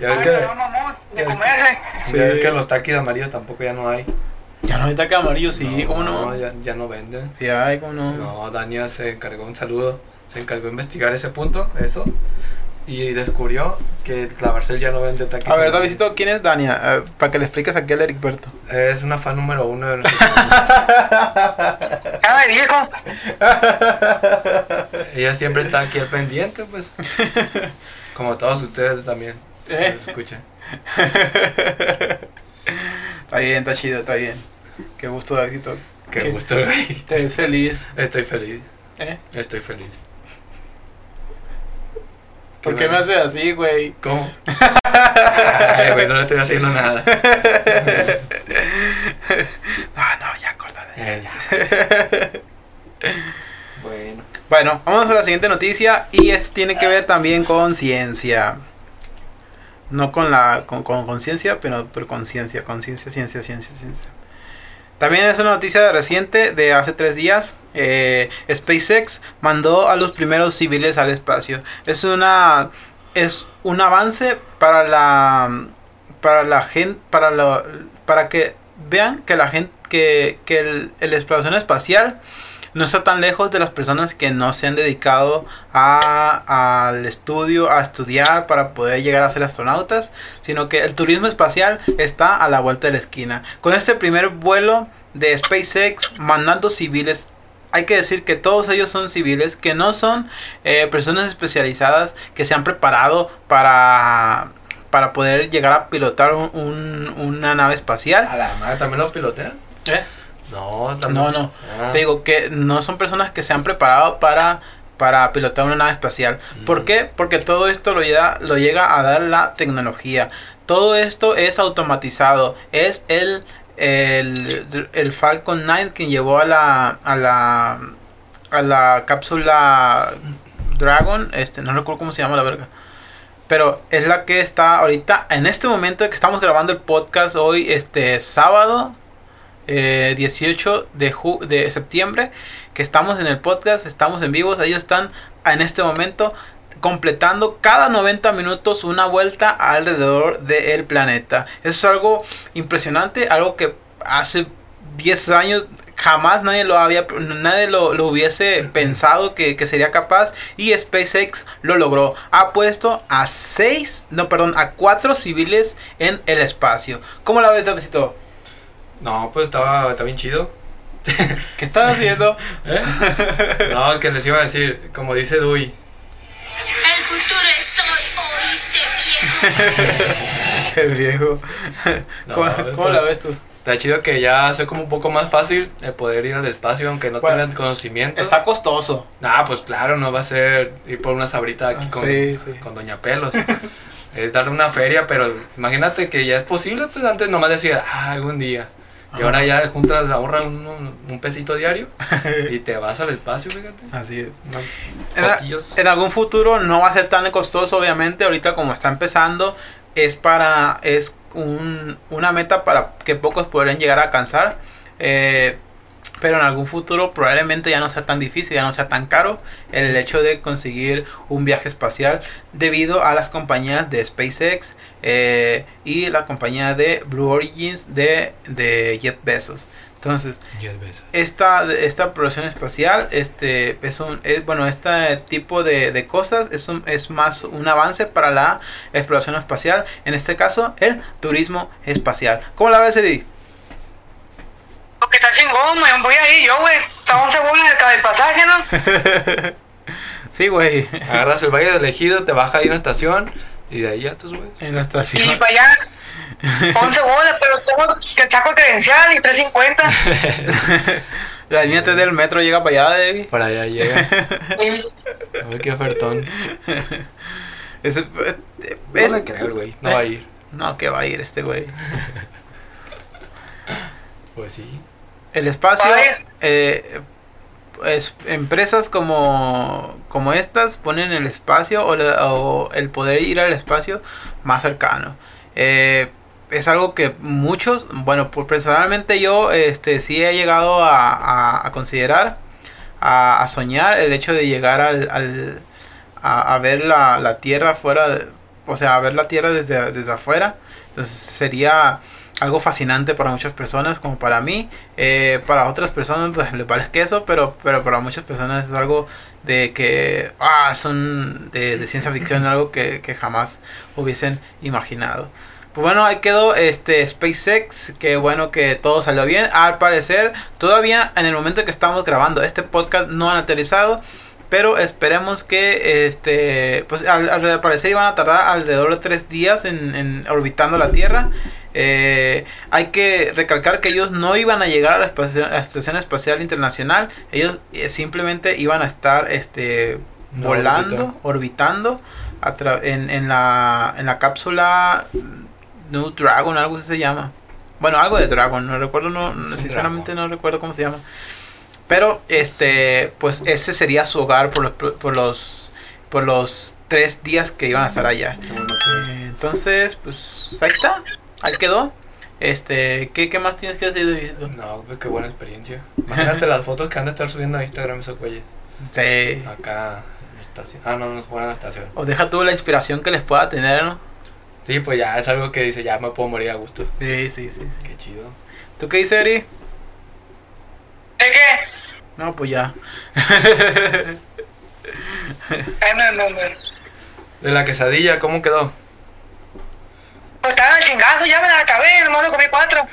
Ya ves Ay, que, no, mamut, de ya ves comerse. Sí. ya ves que los taquis amarillos tampoco ya no hay. Ya no ahorita que amarillo, sí, ¿cómo no? ya, ya no venden. Sí, ay, ¿cómo no? No, Dania se encargó, un saludo, se encargó de investigar ese punto, eso, y descubrió que la Barcel ya no vende taquis. A ver. Davidito, ¿quién es Dania? Para que le expliques aquí al Ericberto. Es una fan número uno de (laughs) nosotros. Ay, viejo. Ella siempre está aquí al pendiente, pues. Como todos ustedes también. ¿Eh? (laughs) Nos escuchan. Está bien, está chido, está bien. Qué gusto, Davidito. Qué ¿Qué? gusto, güey. Te ves feliz. Estoy feliz, ¿Eh? estoy feliz. ¿Por qué me haces así, güey? ¿Cómo? (laughs) Ay, güey, no le estoy haciendo nada. (laughs) Ah, no, ya, córtale. Eh, ya. (laughs) Bueno. Bueno, vamos a la siguiente noticia y esto tiene que ver también con ciencia. No con la con con conciencia, pero, pero con ciencia, conciencia, ciencia, ciencia, ciencia. También es una noticia reciente de hace tres días. eh, SpaceX mandó a los primeros civiles al espacio. Es una es un avance para la para la gente para la para que vean que la gente que, que el, el exploración espacial no está tan lejos de las personas que no se han dedicado a, al estudio, a estudiar para poder llegar a ser astronautas, sino que el turismo espacial está a la vuelta de la esquina. Con este primer vuelo de SpaceX mandando civiles, hay que decir que todos ellos son civiles, que no son eh, personas especializadas que se han preparado para, para poder llegar a pilotar un- un- una nave espacial. A la madre, ¿también lo pilotean? ¿Eh? No, también. No, no. Ah. Te digo que no son personas que se han preparado para, para pilotar una nave espacial. ¿Por Mm. qué? Porque todo esto lo llega, lo llega a dar la tecnología. Todo esto es automatizado. Es el, el, el Falcon 9 quien llevó a la, a la, a la cápsula Dragon. Este, no recuerdo cómo se llama la verga. Pero es la que está ahorita, en este momento que estamos grabando el podcast hoy, este sábado, eh, 18 de, ju- de septiembre, que estamos en el podcast, estamos en vivos, ellos están en este momento completando cada 90 minutos una vuelta alrededor del planeta. Eso es algo impresionante, algo que hace 10 años jamás nadie lo había nadie lo, lo hubiese pensado que, que sería capaz y SpaceX lo logró ha puesto a 6 no perdón a 4 civiles en el espacio ¿cómo la ves Davidito? No, pues estaba, está bien chido. (laughs) ¿qué estás haciendo? (laughs) ¿Eh? No, que les iba a decir, como dice Dewey, El futuro es hoy, oíste viejo. (laughs) el viejo No, ¿cómo, pues- cómo la ves tú? está chido que ya sea como un poco más fácil el poder ir al espacio, aunque no Bueno, tengan conocimiento. está costoso Ah, pues claro, no va a ser ir por una sabrita aquí Ah, con, sí, sí. con Doña Pelos. es darle una feria, pero imagínate que ya es posible, pues antes nomás decía, ah, algún día. Y ahora ya juntas, ahorras un, un- pesito diario (laughs) y te vas al espacio, fíjate. así es En, en algún futuro no va a ser tan costoso, obviamente. Ahorita como está empezando, es para es un- una meta para que pocos podrán llegar a alcanzar. Eh, pero en algún futuro probablemente ya no sea tan difícil, ya no sea tan caro el hecho de conseguir un viaje espacial debido a las compañías de SpaceX eh, y la compañía de Blue Origins de, de Jeff Bezos. Entonces, Diez veces. esta, esta exploración espacial, este, es un, es, bueno, este tipo de, de cosas es, un, es más un avance para la exploración espacial, en este caso, el turismo espacial. ¿Cómo la ves, Eddie? Porque está chingón, me voy a ir yo, güey. Está 11 bolas del, del pasaje, ¿no? (laughs) sí, güey. Agarras el Valle del Ejido, te bajas ahí una estación, Y de ahí ya te subes. En la Y estación. para allá, 11 bolas, pero tengo que saco credencial y 350. (laughs) La línea 3 del metro llega para allá, David. Para allá llega. (laughs) Y A ver qué ofertón. (laughs) Ese- No es- le creo, güey. No va a ir. No, que va a ir este güey. Pues sí. El espacio, eh, es- empresas como, como estas ponen el espacio o, el poder ir al espacio más cercano. Eh, es algo que muchos, bueno, por personalmente yo este, sí he llegado a, a- considerar, a, soñar el hecho de llegar al, al- a, ver la, la Tierra fuera, o sea, a ver la Tierra desde, desde afuera. Entonces sería algo fascinante para muchas personas, como para mí. Eh, para otras personas pues les vale queso, pero, pero para muchas personas es algo de que ah, son de, de ciencia ficción, algo que, que jamás hubiesen imaginado. Pues bueno, ahí quedó este SpaceX, que bueno que todo salió bien. Al parecer, todavía en el momento que estamos grabando este podcast no han aterrizado. Pero esperemos que este pues al, al parecer iban a tardar alrededor de tres días en, en orbitando la Tierra. Eh, hay que recalcar que ellos no iban a llegar a la, espacio- a la Estación Espacial Internacional. Ellos eh, simplemente iban a estar este volando, órbita. orbitando a en, en la, en la cápsula New Dragon, algo así se llama. Bueno, algo de Dragon, no recuerdo, no, sinceramente no recuerdo cómo se llama. Pero este, pues ese sería su hogar por los, por los, por los tres días que iban a estar allá. Eh, Entonces, pues ahí está, ahí quedó. Este, ¿qué, qué más tienes que decir de esto? No, pues qué buena experiencia. Imagínate las fotos que han de estar subiendo a Instagram esos güeyes. Sí. Acá en la estación. Ah, no, nos ponen en la estación. O deja tú la inspiración que les pueda tener, ¿no? Sí, pues ya es algo que dice, ya me puedo morir a gusto. Sí, sí, sí. sí. Qué chido. ¿Tú qué dices, Eri? ¿De qué? No, pues ya. Ay, no, no, no. De la quesadilla, ¿cómo quedó? Estaba el chingazo, ya me la acabé, nomás me comí cuatro.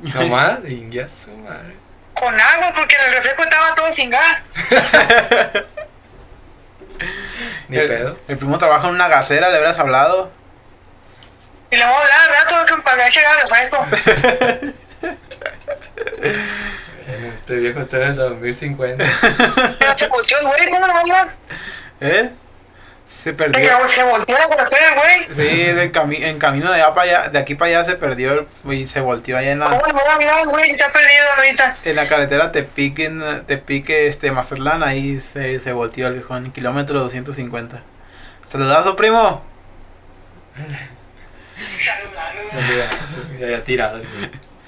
Nomás, y ya su madre. Con agua, porque el refresco estaba todo sin gas. (laughs) Ni el, pedo. el primo trabaja en una gasera, le habrás hablado. Y le voy a hablar, ¿verdad? Tuve que pagar llegar el refresco. Bueno, este viejo está en el 2050. Pero se güey, ¿cómo lo va a hablar? ¿Eh? Se perdió. se volteó la carretera güey. Sí, de cami- en camino de, allá para allá, de aquí para allá se perdió el- y se volteó allá en la, ¿Cómo le voy a mirar, güey? Está perdido ahorita. en la carretera Tepique, en- Tepique este, Mazatlán, ahí se, se volteó el viejo en kilómetro 250. Saludazo, primo. (laughs) ya, ya tirado.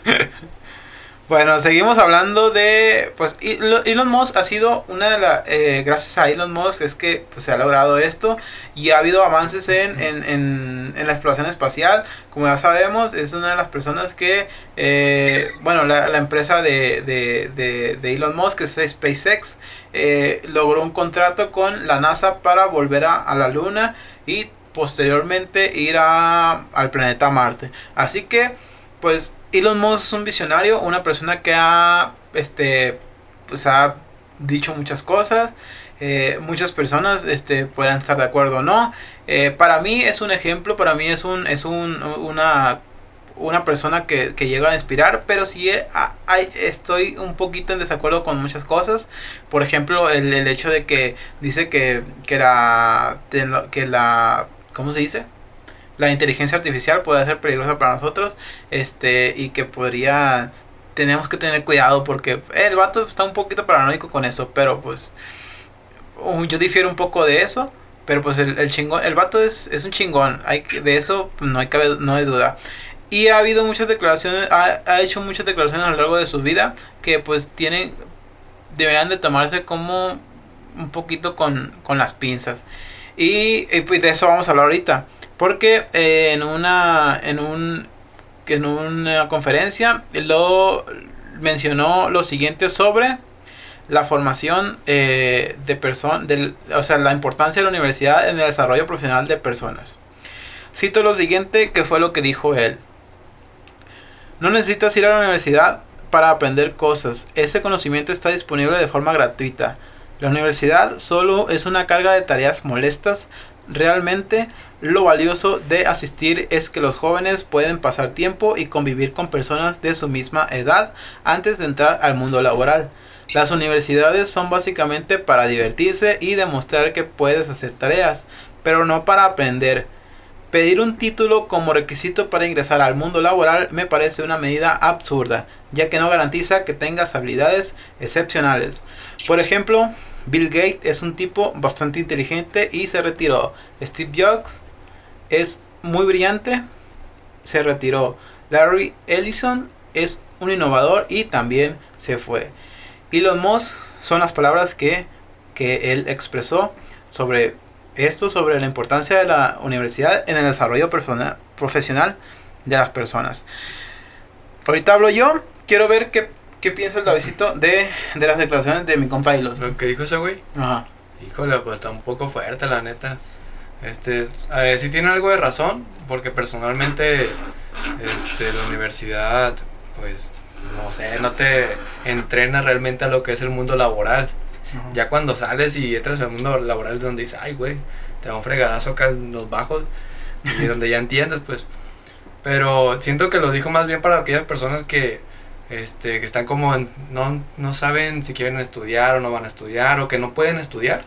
(laughs) Bueno, seguimos hablando de, pues, Elo- Elon Musk ha sido una de las, gracias a Elon Musk es que pues, se ha logrado esto y ha habido avances en, en, en, en la exploración espacial. Como ya sabemos, es una de las personas que, eh, bueno, la, la empresa de, de, de, de Elon Musk, que es SpaceX, eh, logró un contrato con la NASA para volver a, a la Luna y posteriormente ir a, al planeta Marte. Así que, pues, Elon Musk es un visionario, una persona que ha, este, pues ha dicho muchas cosas. eh, muchas personas, este, puedan estar de acuerdo o no. Eh, para mí es un ejemplo, para mí es un, es un, una, una persona que, que llega a inspirar, pero sí eh, a- hay- estoy un poquito en desacuerdo con muchas cosas. Por ejemplo, el, el hecho de que dice que, que la, que la, ¿cómo se dice? La inteligencia artificial puede ser peligrosa para nosotros este y que podría tenemos que tener cuidado porque el vato está un poquito paranoico con eso pero pues yo difiero un poco de eso pero pues el, el chingón el vato es, es un chingón hay de eso no hay cabe- no hay duda. Y ha habido muchas declaraciones ha, ha hecho muchas declaraciones a lo largo de su vida que pues tienen deberían de tomarse como un poquito con, con las pinzas. Y, y, pues de eso vamos a hablar ahorita porque eh, en una en un en una conferencia lo mencionó lo siguiente sobre la formación eh, de personas, o sea, la importancia de la universidad en el desarrollo profesional de personas. Cito lo siguiente que fue lo que dijo él. No necesitas ir a la universidad para aprender cosas. Ese conocimiento está disponible de forma gratuita. La universidad solo es una carga de tareas molestas. Realmente Lo valioso de asistir es que los jóvenes pueden pasar tiempo y convivir con personas de su misma edad antes de entrar al mundo laboral. Las universidades son básicamente para divertirse y demostrar que puedes hacer tareas, pero no para aprender. Pedir un título como requisito para ingresar al mundo laboral me parece una medida absurda, ya que no garantiza que tengas habilidades excepcionales. Por ejemplo, Bill Gates es un tipo bastante inteligente y se retiró. Steve Jobs es muy brillante, se retiró. Larry Ellison es un innovador y también se fue. Elon Musk son las palabras que, que él expresó sobre esto, sobre la importancia de la universidad en el desarrollo persona- profesional de las personas. Ahorita hablo yo, quiero ver qué, qué piensa el Davidito de, de las declaraciones de mi compa Ilos. Lo que dijo ese güey. Ajá. Híjole, pues está un poco fuerte, la neta. Este, a ver, sí tiene algo de razón, porque personalmente, este, la universidad, pues, no sé, no te entrena realmente a lo que es el mundo laboral. Ya cuando sales y entras al mundo laboral es donde dices, ay, güey, te da un fregadazo acá en los bajos, y donde ya entiendes, pues. Pero siento que lo dijo más bien para aquellas personas que, este, que están como, en- no, no saben si quieren estudiar o no van a estudiar, o que no pueden estudiar.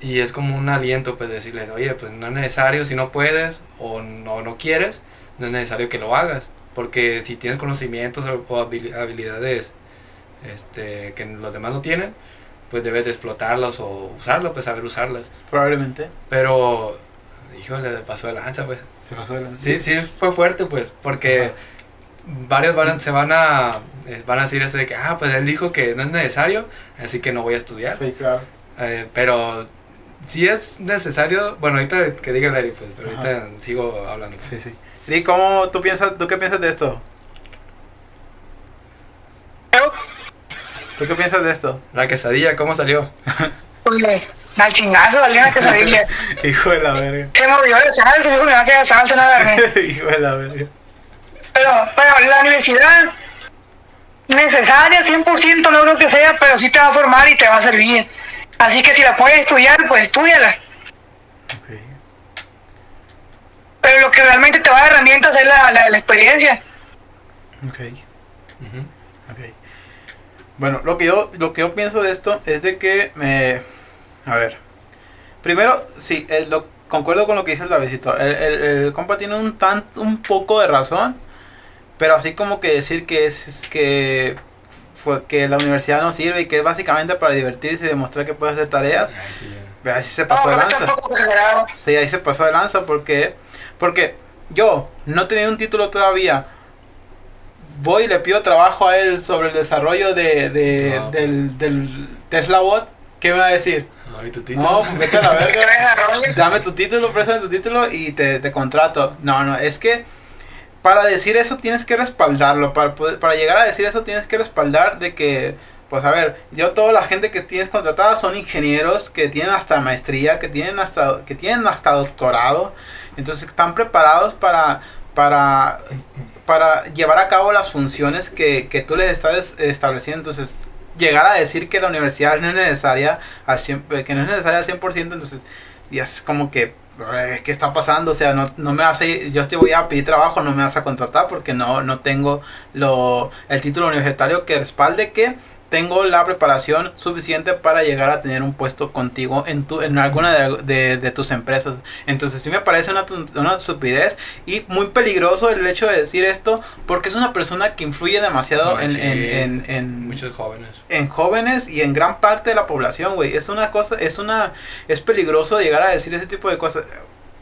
Y es como un aliento, pues decirle, oye, pues no es necesario, si no puedes o no, no quieres, no es necesario que lo hagas. Porque si tienes conocimientos o o habili- habilidades este, que los demás no tienen, pues debes de explotarlos o usarlos, pues saber usarlas. Probablemente. Pero, híjole, pasó de lanza, pues. Se pasó de la- Sí, sí, fue fuerte, pues, porque varios van, se van a, eh, van a decir eso de que, ah, pues él dijo que no es necesario, así que no voy a estudiar. Sí, claro. Eh, pero si es necesario, bueno, ahorita que diga Larry, pues, pero Ajá. ahorita sigo hablando. Sí, sí. ¿Y cómo tú piensas, tú qué piensas de esto? ¿Tú qué piensas de esto? La quesadilla, ¿cómo salió? pues, al chingazo, salía una quesadilla. (laughs) Hijo de la verga. Se movió de salsa, me dijo mi mamá que era salsa, no agarré. Hijo de la verga. Pero, pero la universidad, necesaria 100% no creo que sea, pero sí te va a formar y te va a servir. Así que si la puedes estudiar, pues estudiala. Ok. Pero lo que realmente te va a dar herramientas es la, la, la experiencia. Ok. Ujú. Ok. Bueno, lo que yo, lo que yo pienso de esto es de que me... A ver. Primero, sí, eh, lo, concuerdo con lo que dice el Davidito. El, el, el compa tiene un, tan, un poco de razón. Pero así como que decir que es, es que... Fue, que la universidad no sirve y que es básicamente para divertirse y demostrar que puede hacer tareas. Ay, sí, ya. Así se pasó de No, pero lanza. Sí, ahí se pasó de lanza porque porque yo no tenía un título todavía. Voy y le pido trabajo a él sobre el desarrollo de, de- No. del, del Tesla Bot. ¿Qué me va a decir? Ay, tu título. No, pues vete a la (laughs) verga. Dame tu título, préstame tu título y te, te contrato. No, no, es que para decir eso tienes que respaldarlo. Para, para llegar a decir eso tienes que respaldar de que, pues a ver, yo toda la gente que tienes contratada son ingenieros que tienen hasta maestría, que tienen hasta, que tienen hasta doctorado. Entonces están preparados para, para, para llevar a cabo las funciones que, que tú les estás estableciendo. Entonces, llegar a decir que la universidad no es necesaria al 100%, que no es necesaria al 100%, entonces ya es como que eh, ¿qué está pasando? O sea, no, no me vas a yo te voy a pedir trabajo, no me vas a contratar porque no, no tengo lo, el título universitario que respalde que tengo la preparación suficiente para llegar a tener un puesto contigo en tu en alguna de, de- de tus empresas. Entonces sí me parece una, una estupidez y muy peligroso el hecho de decir esto porque es una persona que influye demasiado en, en, en, en- Muchos jóvenes. en jóvenes y en gran parte de la población, güey. Es una cosa, es una, es peligroso llegar a decir ese tipo de cosas.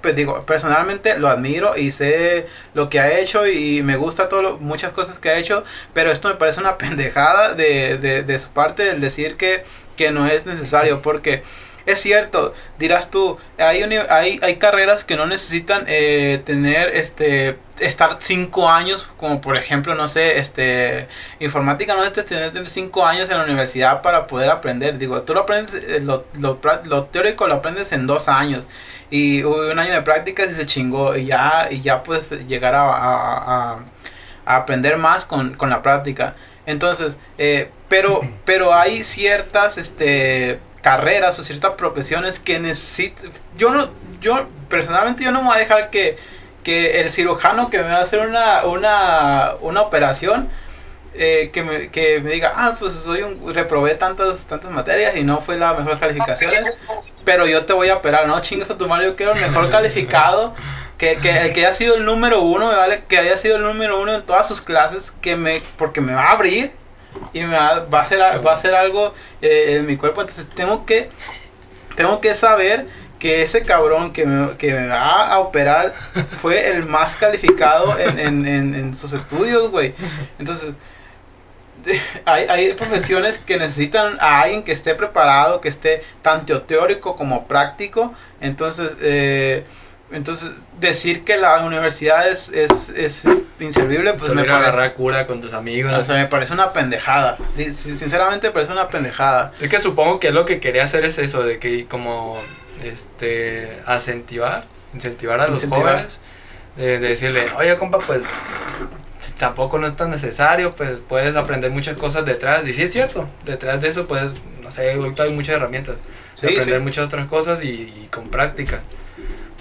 Pues digo, personalmente lo admiro y sé lo que ha hecho y me gusta todo lo- muchas cosas que ha hecho, pero esto me parece una (laughs) pendejada de, de, de su parte el decir que, que no es necesario, porque es cierto, dirás tú, hay, hay, hay carreras que no necesitan eh, tener este estar cinco años, como por ejemplo, no sé, este informática no necesitas tener cinco años en la universidad para poder aprender. Digo, tú lo aprendes, eh, lo, lo teórico lo aprendes en dos años. Y hubo un año de prácticas y se chingó. Y ya, y ya puedes llegar a, a- a- a aprender más con, con la práctica. Entonces, eh, pero, (laughs) pero hay ciertas este, carreras o ciertas profesiones que necesitan. Yo no, yo personalmente yo no me voy a dejar que, que el cirujano que me va a hacer una, una, una operación, eh, que, me, que me diga, ah, pues soy un, reprobé tantas, tantas materias y no fue la mejor calificaciones, pero yo te voy a operar, no chingas a tu madre, yo quiero el mejor calificado, que, que el que haya sido el número uno, me vale que haya sido el número uno en todas sus clases, que me, porque me va a abrir y me va, va a hacer, va a hacer algo eh, en mi cuerpo, entonces tengo que, tengo que saber que ese cabrón que me, que me va a operar fue el más calificado en, en, en, en sus estudios, güey. Entonces, (laughs) hay, hay profesiones que necesitan a alguien que esté preparado, que esté tanto teórico como práctico. Entonces, eh, entonces decir que la universidad es, es, es inservible, pues me a agarrar parece, cura con tus amigos. o sea, me parece una pendejada. Sinceramente, me parece una pendejada. Es que supongo que lo que quería hacer es eso, de que como este incentivar, incentivar a los jóvenes, de, de decirle, oye compa, pues tampoco no es tan necesario, pues puedes aprender muchas cosas detrás. Y sí es cierto, detrás de eso puedes, no sé, ahorita hay muchas herramientas. Sí, aprender sí. muchas otras cosas y, y con práctica.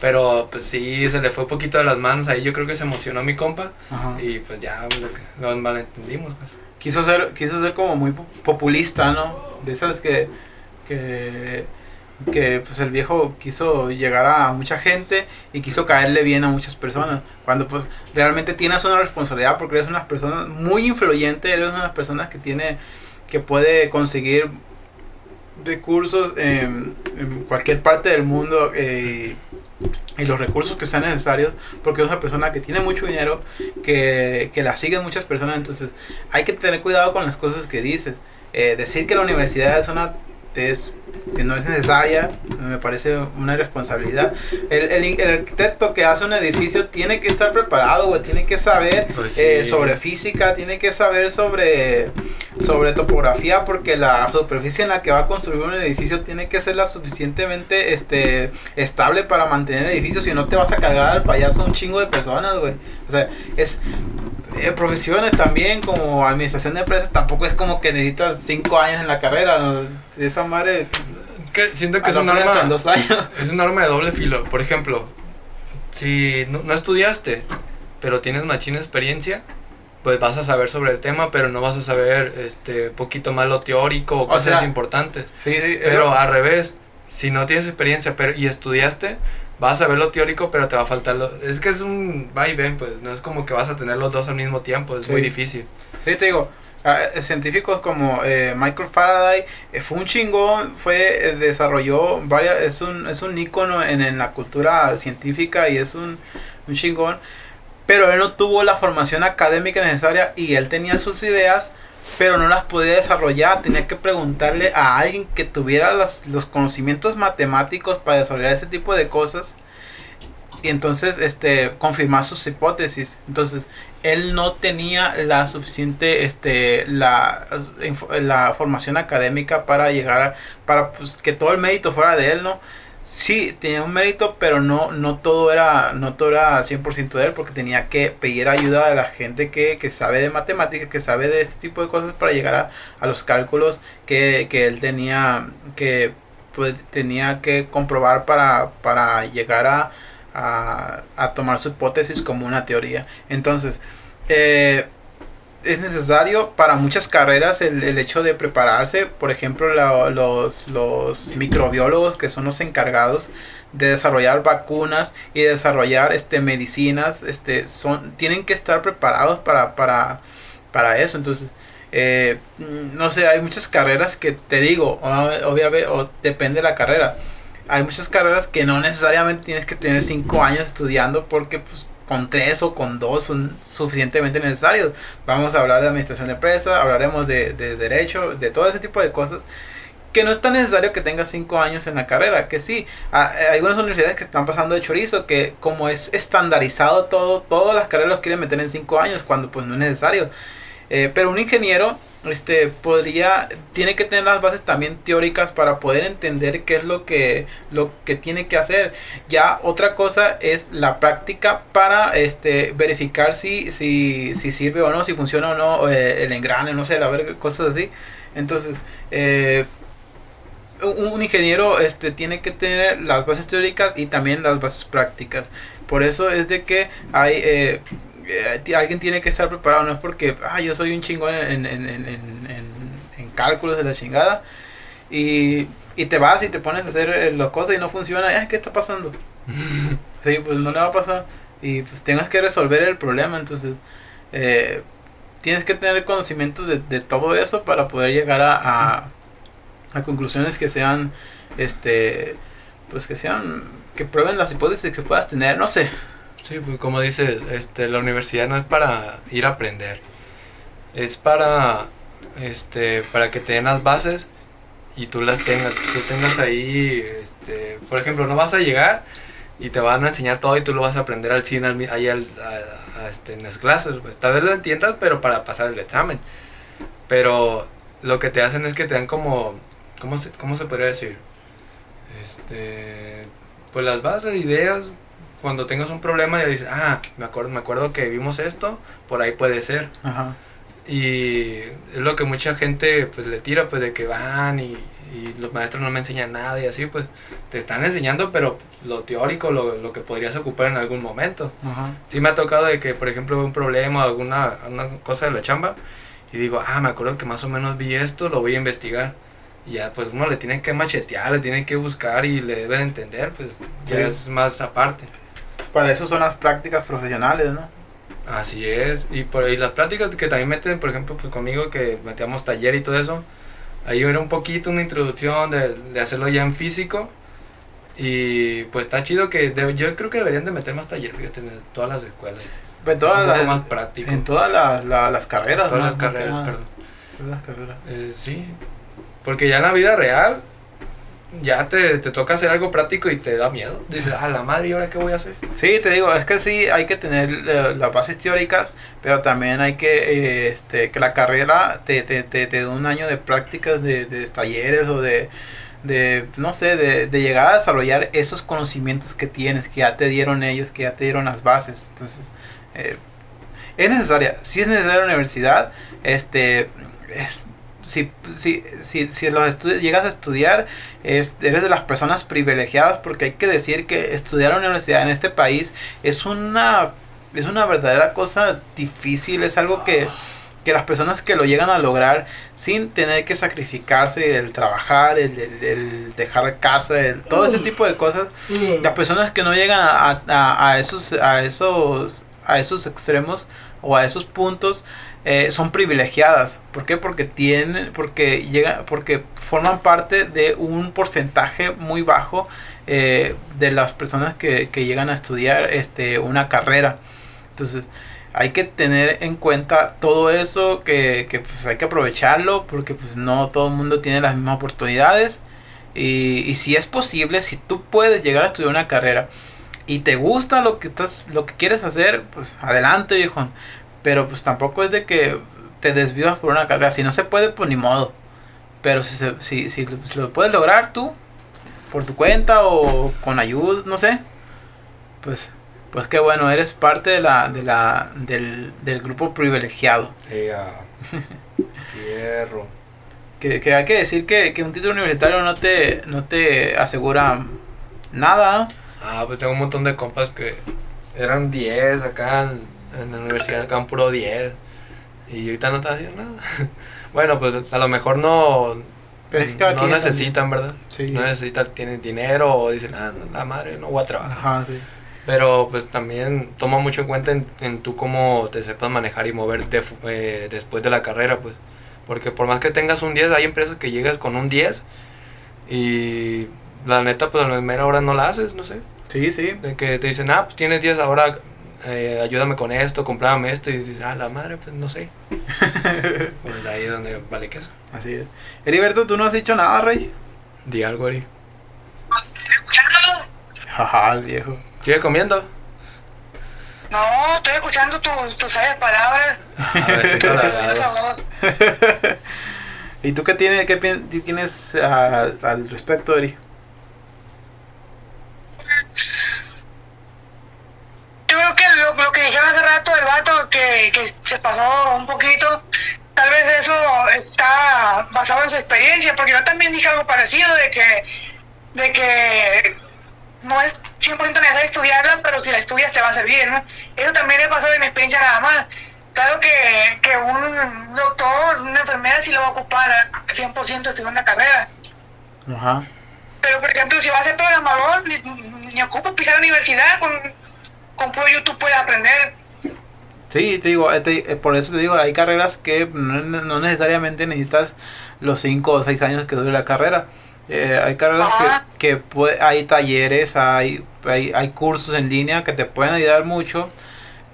Pero pues sí, se le fue un poquito de las manos ahí, yo creo que se emocionó mi compa Ajá. y pues ya lo, malentendimos. Pues. quiso ser quiso ser como muy po- populista no de esas que que que pues el viejo quiso llegar a mucha gente y quiso caerle bien a muchas personas cuando pues realmente tienes una responsabilidad porque eres una persona muy influyente eres una persona que tiene que puede conseguir recursos en, en cualquier parte del mundo eh, y los recursos que sean necesarios porque es una persona que tiene mucho dinero que, que la siguen muchas personas entonces hay que tener cuidado con las cosas que dices. Eh, decir que la universidad es una es que no es necesaria me parece una irresponsabilidad. El, el, el arquitecto que hace un edificio tiene que estar preparado, güey, tiene que saber Pues sí. eh, sobre física, tiene que saber sobre sobre topografía porque la superficie en la que va a construir un edificio tiene que ser la suficientemente este estable para mantener el edificio, si no te vas a cagar al payaso un chingo de personas, güey. O sea, es eh, profesiones también como administración de empresas tampoco es como que necesitas cinco años en la carrera ¿no? Esa madre Que siento que es un arma en dos años (laughs) Es un arma de doble filo. Por ejemplo, si no, no estudiaste, pero tienes machina experiencia, pues vas a saber sobre el tema, pero no vas a saber este poquito más lo teórico o O cosas sea, importantes. sí sí Pero al revés, si no tienes experiencia pero y estudiaste, vas a ver lo teórico, pero te va a faltar lo... Es que es un va y ven, pues no es como que vas a tener los dos al mismo tiempo, es muy Sí. difícil. Sí, te digo, ah, eh, científicos como eh, Michael Faraday eh, fue un chingón, fue desarrolló varias, es un es un ícono en, en la cultura científica y es un, un chingón, pero él no tuvo la formación académica necesaria y él tenía sus ideas, pero no las podía desarrollar, tenía que preguntarle a alguien que tuviera las- los conocimientos matemáticos para desarrollar ese tipo de cosas y entonces este confirmar sus hipótesis. Entonces, él no tenía la suficiente este la, la formación académica para llegar a para pues que todo el mérito fuera de él, ¿no? Sí, tenía un mérito, pero no no todo era no todo era 100% de él porque tenía que pedir ayuda a la gente que, que sabe de matemáticas, que sabe de este tipo de cosas para llegar a, a los cálculos que, que él tenía que pues tenía que comprobar para para llegar a a, a tomar su hipótesis como una teoría. Entonces, eh, es necesario para muchas carreras el, el hecho de prepararse. Por ejemplo, los, los microbiólogos que son los encargados de desarrollar vacunas y desarrollar este medicinas, este son tienen que estar preparados para para para eso. Entonces, eh, no sé, hay muchas carreras que te digo, obviamente, o depende de la carrera. Hay muchas carreras que no necesariamente tienes que tener cinco años estudiando porque pues con tres o con dos son suficientemente necesarios. Vamos a hablar de administración de empresas, hablaremos de, de derecho, de todo ese tipo de cosas que no es tan necesario que tengas cinco años en la carrera, que sí, hay algunas universidades que están pasando de chorizo, que como es estandarizado todo, todas las carreras los quieren meter en cinco años, cuando pues no es necesario. Eh, pero un ingeniero este podría tiene que tener las bases también teóricas para poder entender qué es lo que lo que tiene que hacer ya otra cosa es la práctica para este verificar si si, si sirve o no si funciona o no eh, el engrane no sé la ver cosas así entonces eh, un, ingeniero este tiene que tener las bases teóricas y también las bases prácticas. Por eso es de que hay eh, eh, alguien tiene que estar preparado, no es porque ah, yo soy un chingón en, en, en, en, en- en cálculos de la chingada y, y te vas y te pones a hacer eh, las cosas y no funciona, ay, ¿qué está pasando? (laughs) sí, pues no le va a pasar y pues tengas que resolver el problema, entonces eh, tienes que tener conocimiento de, de todo eso para poder llegar a, a, a conclusiones que sean, este, pues que sean, que prueben las hipótesis que puedas tener, no sé. Sí, pues como dices, este, la universidad no es para ir a aprender. Es para, este, para que te den las bases y tú las tengas, tú tengas ahí, este, por ejemplo, no vas a llegar y te van a enseñar todo y tú lo vas a aprender al cine al ahí a, este, en las clases, pues tal vez lo entiendas, pero para pasar el examen. Pero lo que te hacen es que te dan como, ¿cómo se, cómo se podría decir? Este, pues las bases, ideas, cuando tengas un problema ya dices, ah, me acuerdo, me acuerdo que vimos esto, por ahí puede ser. Ajá. Y es lo que mucha gente pues le tira, pues de que van y, y los maestros no me enseñan nada y así, pues te están enseñando, pero lo teórico, lo, lo que podrías ocupar en algún momento. Ajá. Sí me ha tocado de que, por ejemplo, un problema o alguna, alguna cosa de la chamba y digo, ah, me acuerdo que más o menos vi esto, lo voy a investigar. Y ya, pues uno le tiene que machetear, le tiene que buscar y le debe de entender, pues ya Sí. es más aparte. Para eso son las prácticas profesionales, ¿no? Así es, y por ahí las prácticas que también meten, por ejemplo, pues conmigo que metíamos taller y todo eso, ahí era un poquito una introducción de, de hacerlo ya en físico y pues está chido que de- yo creo que deberían de meter más taller, fíjate, en todas las escuelas. En todas las, más práctico. en todas las, la- las carreras. todas ¿no? las carreras, perdón. Todas las carreras. Eh, sí, porque ya en la vida real ya te, te toca hacer algo práctico y te da miedo. Dices, a la madre, ¿y ahora qué voy a hacer? Sí, te digo, es que sí, hay que tener eh, las bases teóricas, pero también hay que, eh, este, que la carrera te, te, te, te dé un año de prácticas de, de talleres o de, de no sé, de, de llegar a desarrollar esos conocimientos que tienes, que ya te dieron ellos, que ya te dieron las bases. Entonces, eh, es necesaria, si es necesaria la universidad, este, es, si, si, si, si los estudios llegas a estudiar, es- eres de las personas privilegiadas porque hay que decir que estudiar en la universidad en este país es una es una verdadera cosa difícil, es algo que, que las personas que lo llegan a lograr sin tener que sacrificarse, el trabajar, el, el- el dejar casa, el- todo ese tipo de cosas, las personas que no llegan a, a- a esos a esos a esos extremos o a esos puntos eh, son privilegiadas. ¿Por qué? Porque tienen, porque llega, porque forman parte de un porcentaje muy bajo eh, de las personas que, que llegan a estudiar este una carrera. Entonces hay que tener en cuenta todo eso que, que pues hay que aprovecharlo porque pues no todo el mundo tiene las mismas oportunidades y, y si es posible si tú puedes llegar a estudiar una carrera y te gusta lo que estás lo que quieres hacer pues adelante viejo pero pues tampoco es de que te desvías por una carrera. Si no se puede pues ni modo. Pero si se, si, si lo, si lo puedes lograr tú por tu cuenta o con ayuda no sé pues pues qué bueno. Eres parte de la de la del, del grupo privilegiado. (laughs) Fierro. que, que hay que decir que, que un título universitario no te no te asegura nada ¿no? Ah, pues tengo un montón de compas que eran 10 acá en, en la universidad, acá en puro 10. Y ahorita no están haciendo nada. (laughs) Bueno, pues a lo mejor no, no necesitan, ¿verdad? Sí. No necesitan, tienen dinero o dicen, ah, la madre, no voy a trabajar. Ajá, sí. Pero pues también toma mucho en cuenta en, en tú cómo te sepas manejar y moverte eh, después de la carrera, pues. Porque por más que tengas un 10, hay empresas que llegas con un 10 y la neta, pues a la mera hora no la haces, no sé. Sí, sí. De que te dicen, ah, pues tienes 10 ahora, eh, ayúdame con esto, comprábame esto. Y dices, ah, la madre, pues no sé. (laughs) pues ahí es donde vale queso. Así es. Heriberto, tú no has dicho nada, Rey. Di algo, Eri. Jaja, el viejo. Sigue comiendo. No, estoy escuchando tus tus sabias palabras. A ver si (laughs) voz. (laughs) ¿Y tú qué tienes, qué tienes ah, al respecto, Eri? Yo creo que lo, lo que dijeron hace rato el vato que, que se pasó un poquito tal vez eso está basado en su experiencia, porque yo también dije algo parecido de que, de que no es 100% necesario estudiarla, pero si la estudias te va a servir, ¿no? Eso también es basado en mi experiencia nada más. Claro que, que un doctor, una enfermera sí lo va a ocupar a 100% estudiar una carrera. Ajá. Pero, por ejemplo, si vas a ser programador, ni, ni ocupas pisar la universidad, con, con puro YouTube puedes aprender. Sí, te digo, eh, te- eh, por eso te digo, hay carreras que no, no necesariamente necesitas los 5 o 6 años que dure la carrera. Eh, hay carreras Ajá. que, que hay talleres, hay, hay, hay cursos en línea que te pueden ayudar mucho,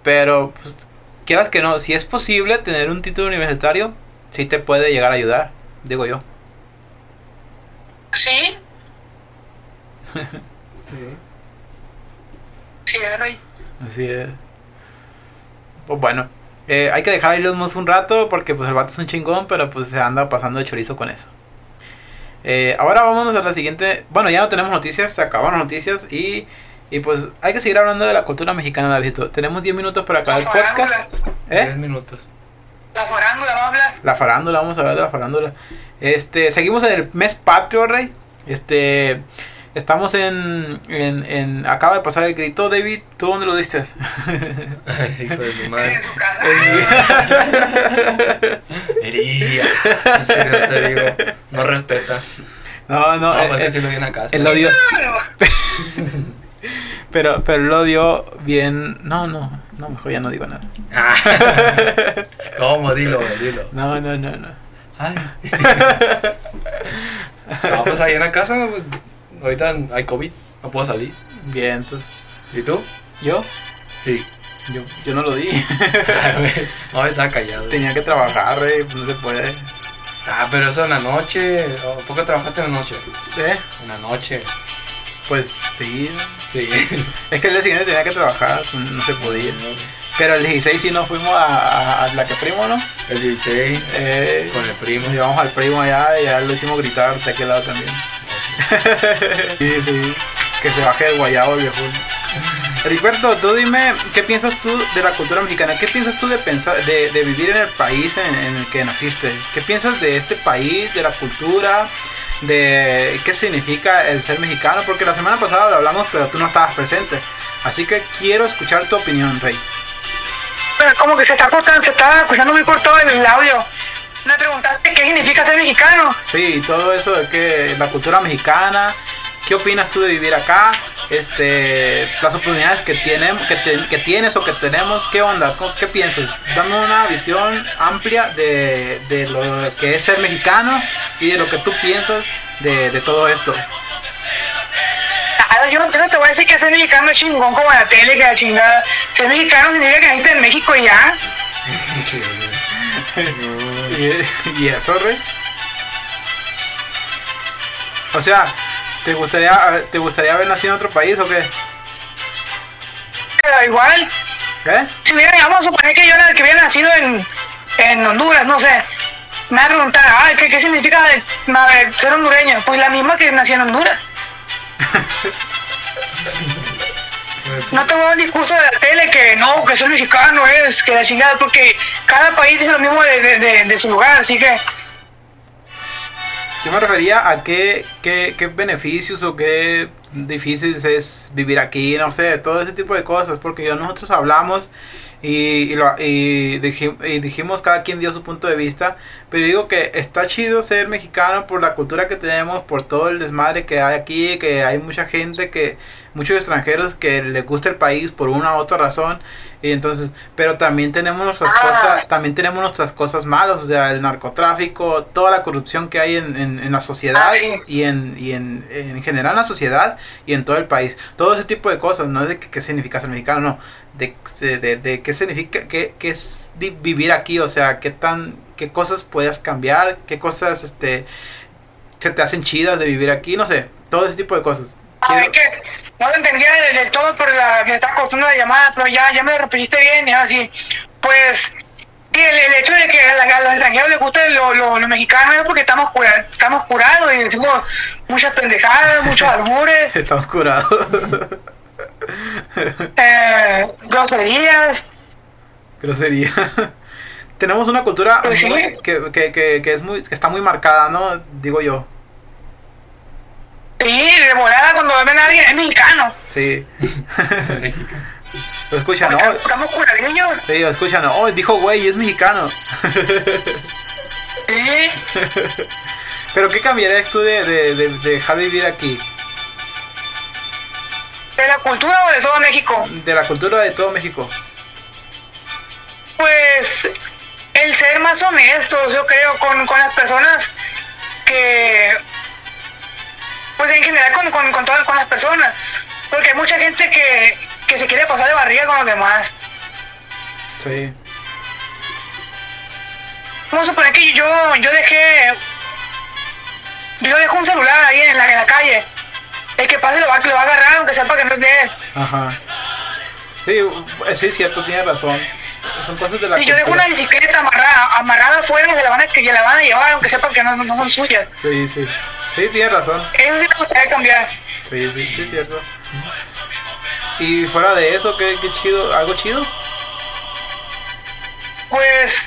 pero pues, quieras que no, si es posible tener un título universitario, sí te puede llegar a ayudar, digo yo. Sí, (laughs) sí, Rey. Así es. Pues bueno, eh, hay que dejar a Elon Musk un rato porque pues el vato es un chingón, pero pues se anda pasando de chorizo con eso. Eh, ahora vámonos a la siguiente. Bueno, ya no tenemos noticias, se acabaron las noticias y, y pues hay que seguir hablando de la cultura mexicana, Davidito. Tenemos 10 minutos para acabar el podcast. farándula. ¿Eh? 10 minutos. La farándula, vamos a hablar. La farándula, vamos a hablar de la farándula. Este, seguimos en el mes patrio, Rey. Este, estamos en, en, en acaba de pasar el grito, David. ¿Tú dónde lo diste? (laughs) Hijo de su madre. En su casa. (laughs) Hería. Chido, te digo. No respeta. no, no, No, eh, pues eh, sí lo di en la casa. él lo dio, (laughs) pero, pero lo dio bien. No, no, no, mejor ya no digo nada. Ah. ¿Cómo? Dilo, dilo. No, no, no, no. Ay. No, pues ahí en la casa, pues, ahorita hay COVID, no puedo salir. Bien, entonces. ¿Y tú? ¿Yo? Sí. Yo, yo no lo di. (laughs) no, estaba callado. Tenía que trabajar, pues no se puede. Ah, pero eso en la noche. ¿O ¿Por qué trabajaste en la noche? ¿Eh? En la noche. Pues sí. Sí. (laughs) Es que el día siguiente tenía que trabajar, pues, no se podía. Pero el 16 sí nos fuimos a, a, a la que primo, ¿no? El 16 Eh, con el primo. Llevamos al primo allá y ya lo hicimos gritar de aquel lado también. Sí, sí. Que se baje el guayabo viejo. Heriberto, tú dime, ¿qué piensas tú de la cultura mexicana? ¿Qué piensas tú de pensar, de, vivir en el país en, el que naciste? ¿Qué piensas de este país, de la cultura, de qué significa el ser mexicano? Porque la semana pasada lo hablamos, pero tú no estabas presente. Así que quiero escuchar tu opinión, Rey. Pero como que se está cortando, se está escuchando muy corto el audio. Me preguntaste qué significa ser mexicano. Sí, todo eso de que la cultura mexicana, ¿qué opinas tú de vivir acá? Este, las oportunidades que tenemos, que, te- que tienes o que tenemos, ¿qué onda? ¿Cómo- ¿Qué piensas? Dame una visión amplia de, de lo que es ser mexicano y de lo que tú piensas de, de todo esto. Ah, yo, yo no te voy a decir que ser mexicano es chingón como la tele, que la chingada. Ser mexicano significa que naciste en México y ya. (laughs) Y, y eso, Rey. O sea, ¿te gustaría, haber- ¿te gustaría haber nacido en otro país o qué? Pero igual, ¿Eh? si hubiera, vamos a suponer que yo era el que hubiera nacido en, en Honduras, no sé. Me va a preguntar, ay, ¿qué, qué significa a ser hondureño? Pues la misma que nací en Honduras. (laughs) No te el discurso de la tele que no, que ser mexicano es, que la chingada, porque cada país dice lo mismo de, de, de- su lugar, así que Yo me refería a qué, qué, qué beneficios o qué difícil es vivir aquí, no sé, todo ese tipo de cosas, porque yo nosotros hablamos y, y, lo- y diji- y dijimos cada quien dio su punto de vista, pero digo que está chido ser mexicano por la cultura que tenemos, por todo el desmadre que hay aquí, que hay mucha gente que, muchos extranjeros que les gusta el país por una u otra razón, y entonces, pero también tenemos nuestras Ah. cosas, también tenemos nuestras cosas malas, o sea, el narcotráfico, toda la corrupción que hay en, en, en la sociedad y, en, y en, en general en la sociedad y en todo el país. Todo ese tipo de cosas, no es de que- qué significa ser mexicano, no, de, de, de- qué significa, qué, qué es vivir aquí, o sea, qué tan, qué cosas puedes cambiar, qué cosas, este, se te hacen chidas de vivir aquí, no sé, todo ese tipo de cosas. a Quiero- ver que no lo entendía del, del todo por la que está cortando la llamada, pero ya, ya me lo repetiste bien, y así, pues sí, el, el hecho de que a, la- a los extranjeros les guste lo, lo, lo mexicano es porque estamos, cura- estamos curados y decimos muchas pendejadas, muchos (laughs) albures, Estamos curados. (laughs) eh, groserías. Grosería. (laughs) tenemos una cultura Pues sí. muy- que, que, que, que es muy, que está muy marcada, ¿no? Digo yo. Sí, de volada cuando ven a alguien es mexicano. Sí. (laughs) Lo escuchan, Porque ¿no? Estamos curadillos. Sí, lo escuchan, oh, dijo güey, es mexicano. Sí. (laughs) Pero ¿qué cambiarías tú de, de, de, de dejar vivir aquí? ¿De la cultura o de todo México? De la cultura de todo México. Pues el ser más honestos, yo creo, con, con las personas que, pues en general con, con, con todas con las personas, porque hay mucha gente que, que se quiere pasar de barriga con los demás. Sí. Vamos a suponer que yo, yo dejé, yo dejo un celular ahí en la, en la calle, el que pase lo va, lo va a agarrar aunque sepa que no es de él. Ajá. Sí, eh, sí, es cierto, tienes razón. Son cosas de la Si yo dejo una bicicleta amarrada, amarrada afuera, se la van a, que la van a llevar aunque sepan que no, no son suyas. Sí, sí. Sí, tienes razón. Eso sí me gustaría cambiar. Sí, sí, sí, es cierto. Y fuera de eso, ¿qué, qué chido? ¿Algo chido? Pues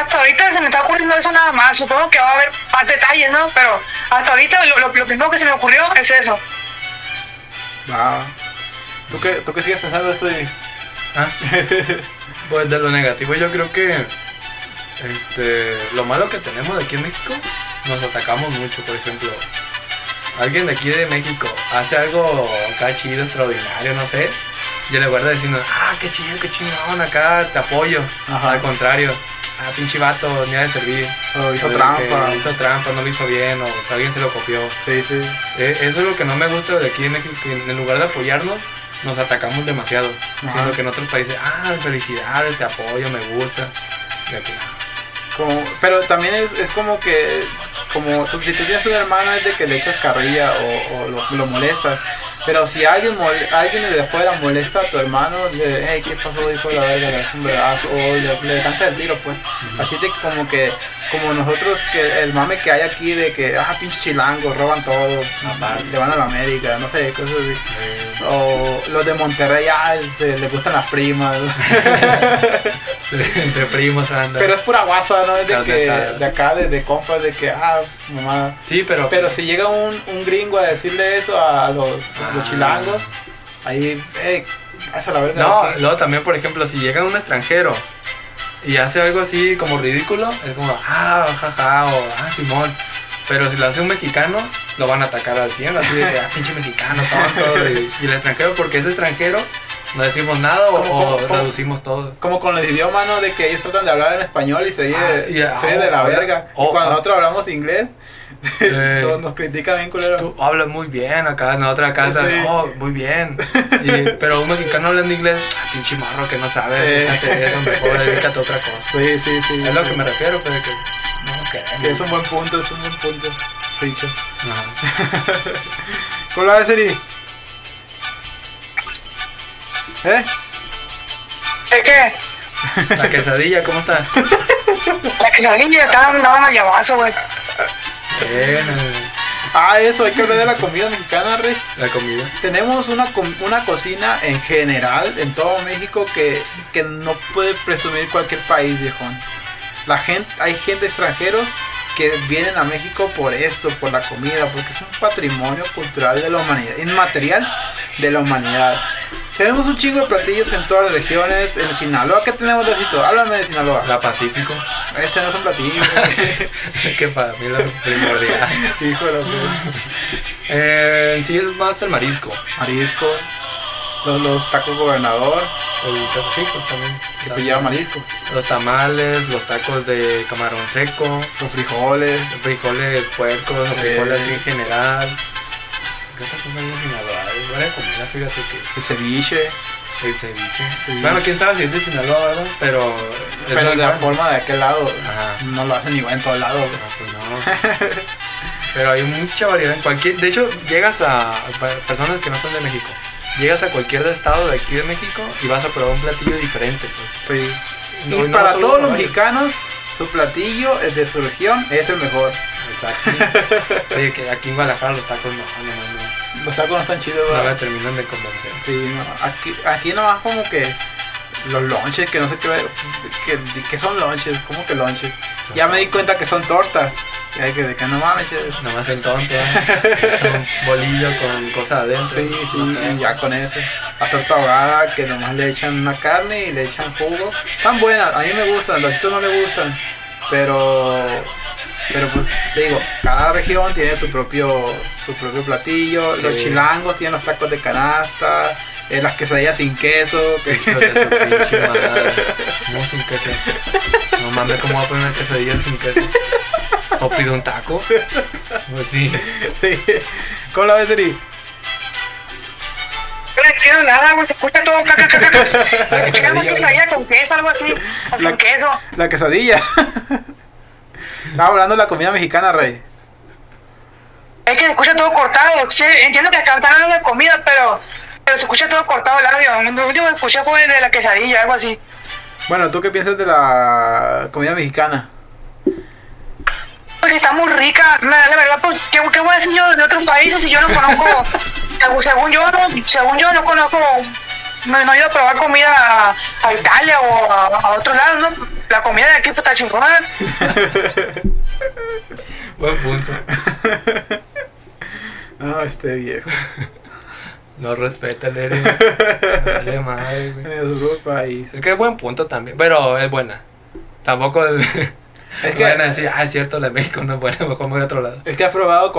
hasta ahorita se me está ocurriendo eso nada más. Supongo que va a haber más detalles, ¿no? Pero hasta ahorita lo, lo- lo primero que se me ocurrió es eso. Va. ¿Tú qué, ¿Tú qué sigues pensando de esto de Ah, (laughs) Pues de lo negativo yo creo que este lo malo que tenemos de aquí en México nos atacamos mucho, por ejemplo. Alguien de aquí de México hace algo acá chido, extraordinario, no sé. Yo le guardo diciendo, ah, qué chido, qué chingón, acá te apoyo. Ajá. Al contrario, ah, pinche vato, ni ha de servir. O hizo O de trampa. Hizo trampa, no lo hizo bien, o si alguien se lo copió. Sí, sí. Eh, eso es lo que no me gusta de aquí en México, que en lugar de apoyarnos, nos atacamos demasiado. Ajá. Siendo que en otros países, ah, felicidades, te apoyo, me gusta. Y aquí, Como, pero también es, es como que, como tú- si tú tienes un hermano es de que le echas carrilla o, o lo, lo molestas. Pero si alguien alguien de afuera molesta a tu hermano, le hey, ¿qué pasó, hijo de la verga? Le das un vergazo, o le, le canta el tiro, pues. Así de que como que, como nosotros, que el mame que hay aquí de que, ah, pinche chilango, roban todo, le van a la América, no sé, cosas así. O los de Monterrey, ah, se, le gustan las primas. (laughs) entre primos anda. Pero es pura guasa, ¿no? Es de Carne que, de acá, de, de compas, de que, ah, mamá. sí, pero, Pero si llega un, un gringo a decirle eso a los, Ah. chilangos, ahí, eh, haz a la verga. No, luego también, por ejemplo, si llega un extranjero y hace algo así como ridículo, es como, ah, jaja, o ah, Simón. Pero si lo hace un mexicano, lo van a atacar al 100, así de ah, pinche mexicano, tonto. Y, y el extranjero, porque es extranjero, no decimos nada o, ¿Cómo, o cómo, cómo? reducimos todo. Como con los idiomas, ¿no? De que ellos tratan de hablar en español y se oye, Ah, de la oh, verga. oh, y cuando oh. nosotros hablamos inglés, (laughs) Eh, nos, nos critican bien culero. Tú hablas muy bien acá, en la otra casa, Sí. oh, muy bien. Y- pero un mexicano hablando inglés, ah, pinche marro que no sabe, Sí. fíjate de eso, mejor dedícate a otra cosa. Sí, sí, sí. Es lo que me refiero, pero que no. Que es un buen punto, es un buen punto. Dicho. Ajá. (laughs) ¿Cómo la ves, Eri? ¿Eh? Es que La quesadilla, ¿cómo está? (laughs) la quesadilla andaban al llavazo, güey. Bien, Ah, eso, hay que hablar de la comida mexicana, Rey. la comida. Tenemos una, com- una cocina en general en todo México que, que no puede presumir cualquier país, viejón. La gente, hay gente extranjeros que vienen a México por esto, por la comida, porque es un patrimonio cultural de la humanidad, inmaterial de la humanidad. Tenemos un chingo de platillos en todas las regiones. En Sinaloa, ¿qué tenemos de Fito? Háblame de Sinaloa. La Pacífico, Ese no es un platillo. (laughs) que para mí es lo primordial. (laughs) Puta. Eh, en sí es más el marisco. Mariscos. Los, los tacos gobernador, El Pacífico también. que lleva marisco. Los tamales, los tacos de camarón seco, Los frijoles. los frijoles puercos, los frijoles Eh. así en general. ¿Qué hay en Sinaloa? Hay buena comida, fíjate que El ceviche. el ceviche. Bueno, quién sabe si es de Sinaloa, ¿verdad? Pero. Pero de la forma de aquel lado, Ajá. no lo hacen igual en todos lados. güey. No, pues no. Pero hay mucha variedad en cualquier. De hecho, llegas a personas que no son de México. Llegas a cualquier estado de aquí de México y vas a probar un platillo diferente. Pues. Sí. No, y no para todos los mexicanos, su platillo es de su región es el mejor. Exacto. (laughs) Oye, que aquí en Guadalajara los tacos no, no, Los tacos no están chidos, no me terminan de convencer. Sí, no. Aquí, aquí nomás como que los lonches, que no sé qué, que, que son lonches, ¿cómo que lonches? Ya me di cuenta que son tortas. Y hay que de que no mames. es- Nomás ¿eh? (laughs) Es un bolillo con cosas adentro. Sí, sí, y ya con eso. La torta ahogada que nomás le echan una carne y le echan jugo. Están buenas, a mí me gustan, los chicos no le gustan. Pero, pero pues te digo, cada región tiene su propio, su propio platillo. Los chilangos tienen los tacos de canasta, eh, las quesadillas sin queso. que- Hijos de su (laughs) pinche madre. No sin queso. No mames, ¿cómo va a poner una quesadilla sin queso? ¿O pido un taco? Pues sí. Sí. ¿Cómo la ves, Eri? No le entiendo nada, güey, se escucha todo caca, caca, caca. La quesadilla, quesadilla con queso, algo así, o La- sin queso. La quesadilla. Estaba hablando de la comida mexicana, Rey. Es que se escucha todo cortado. Sí, entiendo que están hablando de comida, pero, pero se escucha todo cortado el audio. Lo último que escuché fue de la quesadilla, algo así. Bueno, ¿tú qué piensas de la comida mexicana? Porque está muy rica. La, la verdad, pues, ¿qué, ¿qué voy a decir yo de otros países si yo no conozco? (laughs) según yo, no, según yo no conozco. No, no he ido a probar comida a, a Italia o a, a otros lados, ¿no? La comida de aquí pues, está chingona. (laughs) Buen punto. (laughs) No, este viejo. No respeta el (laughs) Eri. Vale madre, güey. En su país. Es que es buen punto también, pero es buena. Tampoco es, Es que- van a decir, ah, es cierto, la de México no es buena, mejor me voy a otro lado. Es que has probado,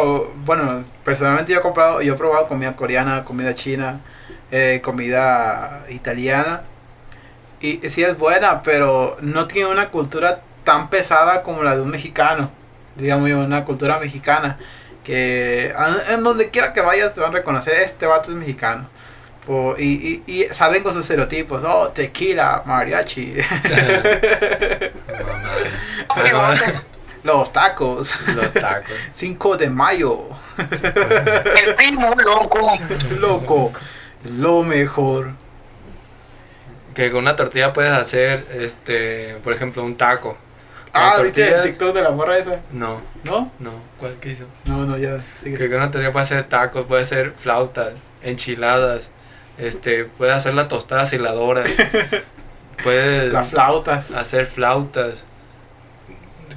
bueno, personalmente yo he comprado, yo he probado comida coreana, comida china, eh, comida italiana. Y sí es buena, pero no tiene una cultura tan pesada como la de un mexicano. Digamos yo, una cultura mexicana. Que a- en donde quiera que vayas te van a reconocer, este vato es mexicano. Y, y, y salen con sus estereotipos, oh, tequila, mariachi, (laughs) Mamá. Los tacos, Los tacos. (laughs) 5 de mayo, El primo, loco. loco, lo mejor. Que con una tortilla puedes hacer, este, por ejemplo, un taco. Con Ah, ¿viste el TikTok de la morra esa? No, ¿No? no. ¿Cuál que hizo? No, no, ya, Que con una tortilla puede hacer tacos, puede hacer flautas, enchiladas, este, puede hacer las tostadas heladoras, (laughs) puede Las flautas. hacer flautas.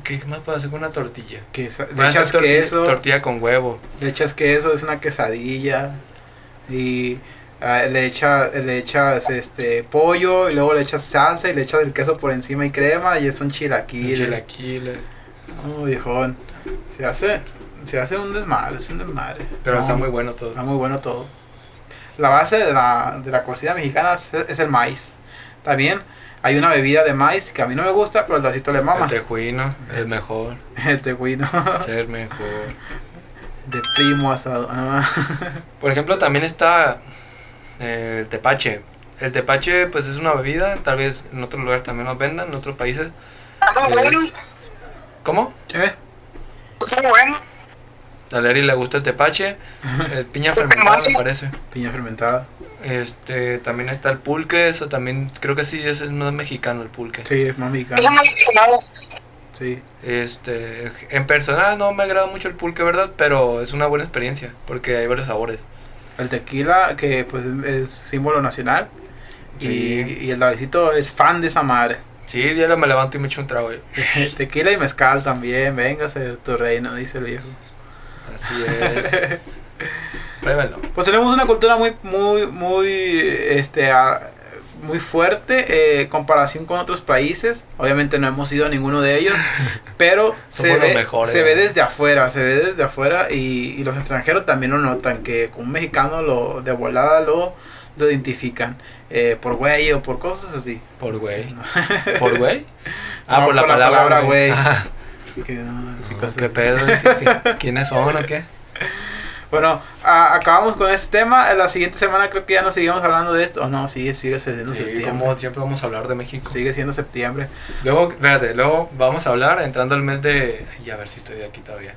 ¿Qué más puede hacer con una tortilla? Que le echas tortilla, queso, tortilla con huevo. le echas queso, es una quesadilla. Y ah, le, echa, le echas este pollo, y luego le echas salsa, y le echas el queso por encima y crema, y es un chilaquil. Chilaquiles. Oh, viejón. Se hace, se hace un desmadre, es un desmadre. Pero No, está muy bueno todo. Está muy bueno todo. La base de la, de la cocina mexicana es, es el maíz. También hay una bebida de maíz que a mí no me gusta, pero el Dacito le mama. El tejuino es mejor, (laughs) El tejuino. (laughs) ser mejor. De primo asado. Ah. Por ejemplo, también está eh, el tepache. El tepache, pues es una bebida, tal vez en otros lugares también lo vendan, en otros países. Está muy bueno. Es- ¿Cómo? Está muy bueno. A Larry le gusta el tepache, (laughs) el piña fermentada me parece. Piña fermentada. Este, también está el pulque, eso también, creo que sí, ese no es mexicano el pulque. Sí, es más mexicano. Sí. Este, en personal no me agrada mucho el pulque, ¿verdad? Pero es una buena experiencia, porque hay varios sabores. El tequila, que pues es símbolo nacional. Y, Sí. y el Davidito es fan de esa madre. Sí, diario me levanto y me echo un trago. (laughs) Tequila y mezcal también. Véngase tu reino, dice el viejo. Así es. (laughs) Pruébenlo. Pues tenemos una cultura muy, muy, muy, este, muy fuerte eh, comparación con otros países. Obviamente no hemos ido a ninguno de ellos, (laughs) pero se ve, mejores, se ve ¿no? desde afuera, se ve desde afuera y, y los extranjeros también lo notan, que con un mexicano lo de volada lo, lo identifican eh, por güey o por cosas así. Por güey. (laughs) ¿Por güey? Ah, No, por la palabra, güey. güey. Ah, Que no, ¿Qué pedo? ¿Qué- qué- ¿Quiénes son o qué? (laughs) Bueno, a- acabamos con este tema. La siguiente semana creo que ya no seguimos hablando de esto. Oh, no, sigue, sigue siendo Sí, septiembre. como siempre vamos a hablar de México. Sigue siendo septiembre. Luego, espérate, luego vamos a hablar entrando al mes de... Y a ver si estoy aquí todavía.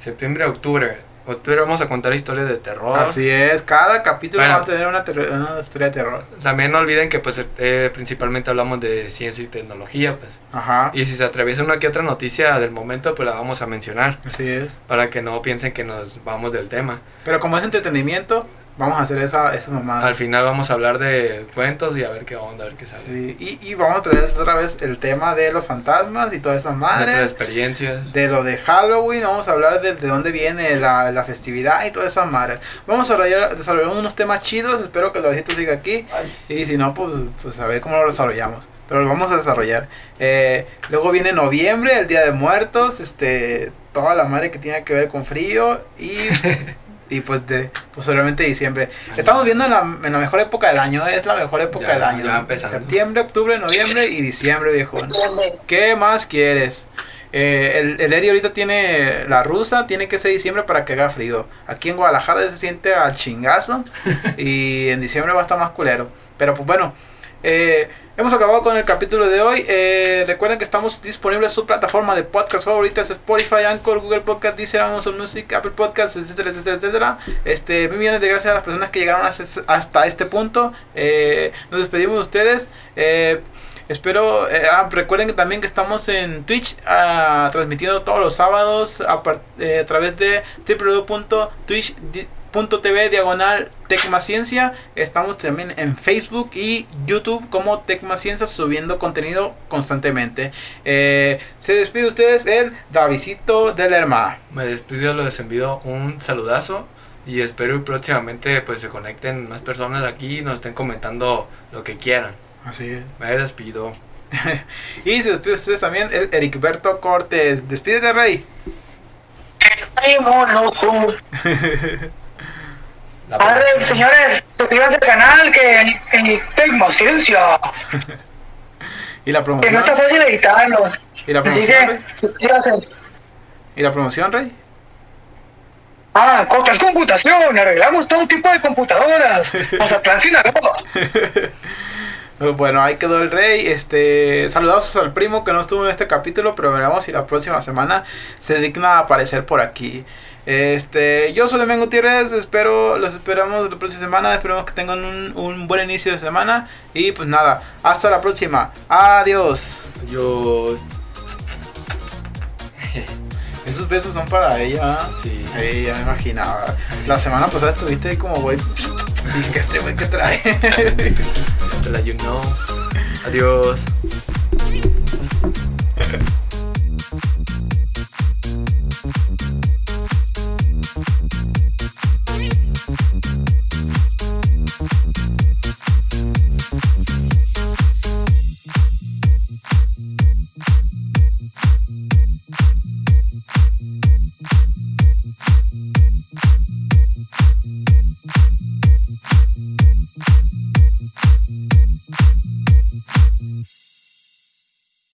Septiembre, octubre. Octubre vamos a contar historias de terror. Así es, cada capítulo Bueno. va a tener una, una historia de terror. También no olviden que pues eh, principalmente hablamos de ciencia y tecnología, pues. Ajá, Y si se atraviesa una que otra noticia del momento, pues la vamos a mencionar. así es. Para que no piensen que nos vamos del tema. Pero como es entretenimiento, Vamos a hacer esa, esa mamada. Al final vamos a hablar de cuentos y a ver qué onda, a ver qué sale. Sí, y, y vamos a traer otra vez el tema de los fantasmas y todas esas Nuestras madres. experiencias. De lo de Halloween, vamos a hablar de, de dónde viene la, la festividad y todas esas madres. Vamos a desarrollar, unos temas chidos, espero que el Davidito siga aquí. Y si no, pues, pues a ver cómo lo desarrollamos. Pero lo vamos a desarrollar. Eh, luego viene noviembre, el Día de Muertos, este, toda la madre que tiene que ver con frío y... (laughs) Y pues de posteriormente diciembre. Estamos viendo en la, en la mejor época del año, es la mejor época Ya, del año. ya. Septiembre, octubre, noviembre y diciembre, viejo. ¿Qué más quieres? Eh, el, el Eri ahorita tiene la rusa, tiene que ser diciembre para que haga frío. Aquí en Guadalajara se siente al chingazo (laughs) y en diciembre va a estar más culero. Pero pues bueno, eh, hemos acabado con el capítulo de hoy. Eh, recuerden que estamos disponibles en su plataforma de podcast favoritas: Spotify, Anchor, Google Podcast, Deezer, Amazon Music, Apple Podcasts, etcétera, etcétera, etcétera. Este, mil millones de gracias a las personas que llegaron hasta, hasta este punto. Eh, nos despedimos de ustedes. Eh, Espero, eh, ah, recuerden que también que estamos en Twitch ah, transmitiendo todos los sábados a, eh, a través de www.twitch.tv diagonal Tecmaciencia. Estamos también en Facebook y YouTube como Tecmaciencia subiendo contenido constantemente. Eh, se despide de ustedes el Davidito del Herma. Me despido, les envío un saludazo y espero que próximamente pues se conecten más personas aquí y nos estén comentando lo que quieran. Así es. Me despido. (laughs) Y se despide de ustedes también el Ericberto Cortés. Despídete, Rey. Ay, loco. (laughs) Arre, señores, suscríbanse al canal que el, (laughs) el Y la que promoción. no está fácil editarlo. Y la promoción, que, suscríbanse. ¿Y la promoción, Rey? Ah, Costas Computación, arreglamos todo tipo de computadoras. (laughs) Mazatlán, Sinaloa. (laughs) Bueno, ahí quedó el rey. Este, saludos al primo que no estuvo en este capítulo, pero veremos si la próxima semana se digna a aparecer por aquí. Este, yo soy Domingo Gutiérrez, espero, los esperamos la próxima semana, esperemos que tengan un, un buen inicio de semana y pues nada, hasta la próxima. Adiós. Adiós. (laughs) Esos besos son para ella. Sí. Sí, ya me imaginaba. La semana pasada estuviste ahí como güey. Dije que este güey que trae. (laughs) La you know. Adiós. (laughs)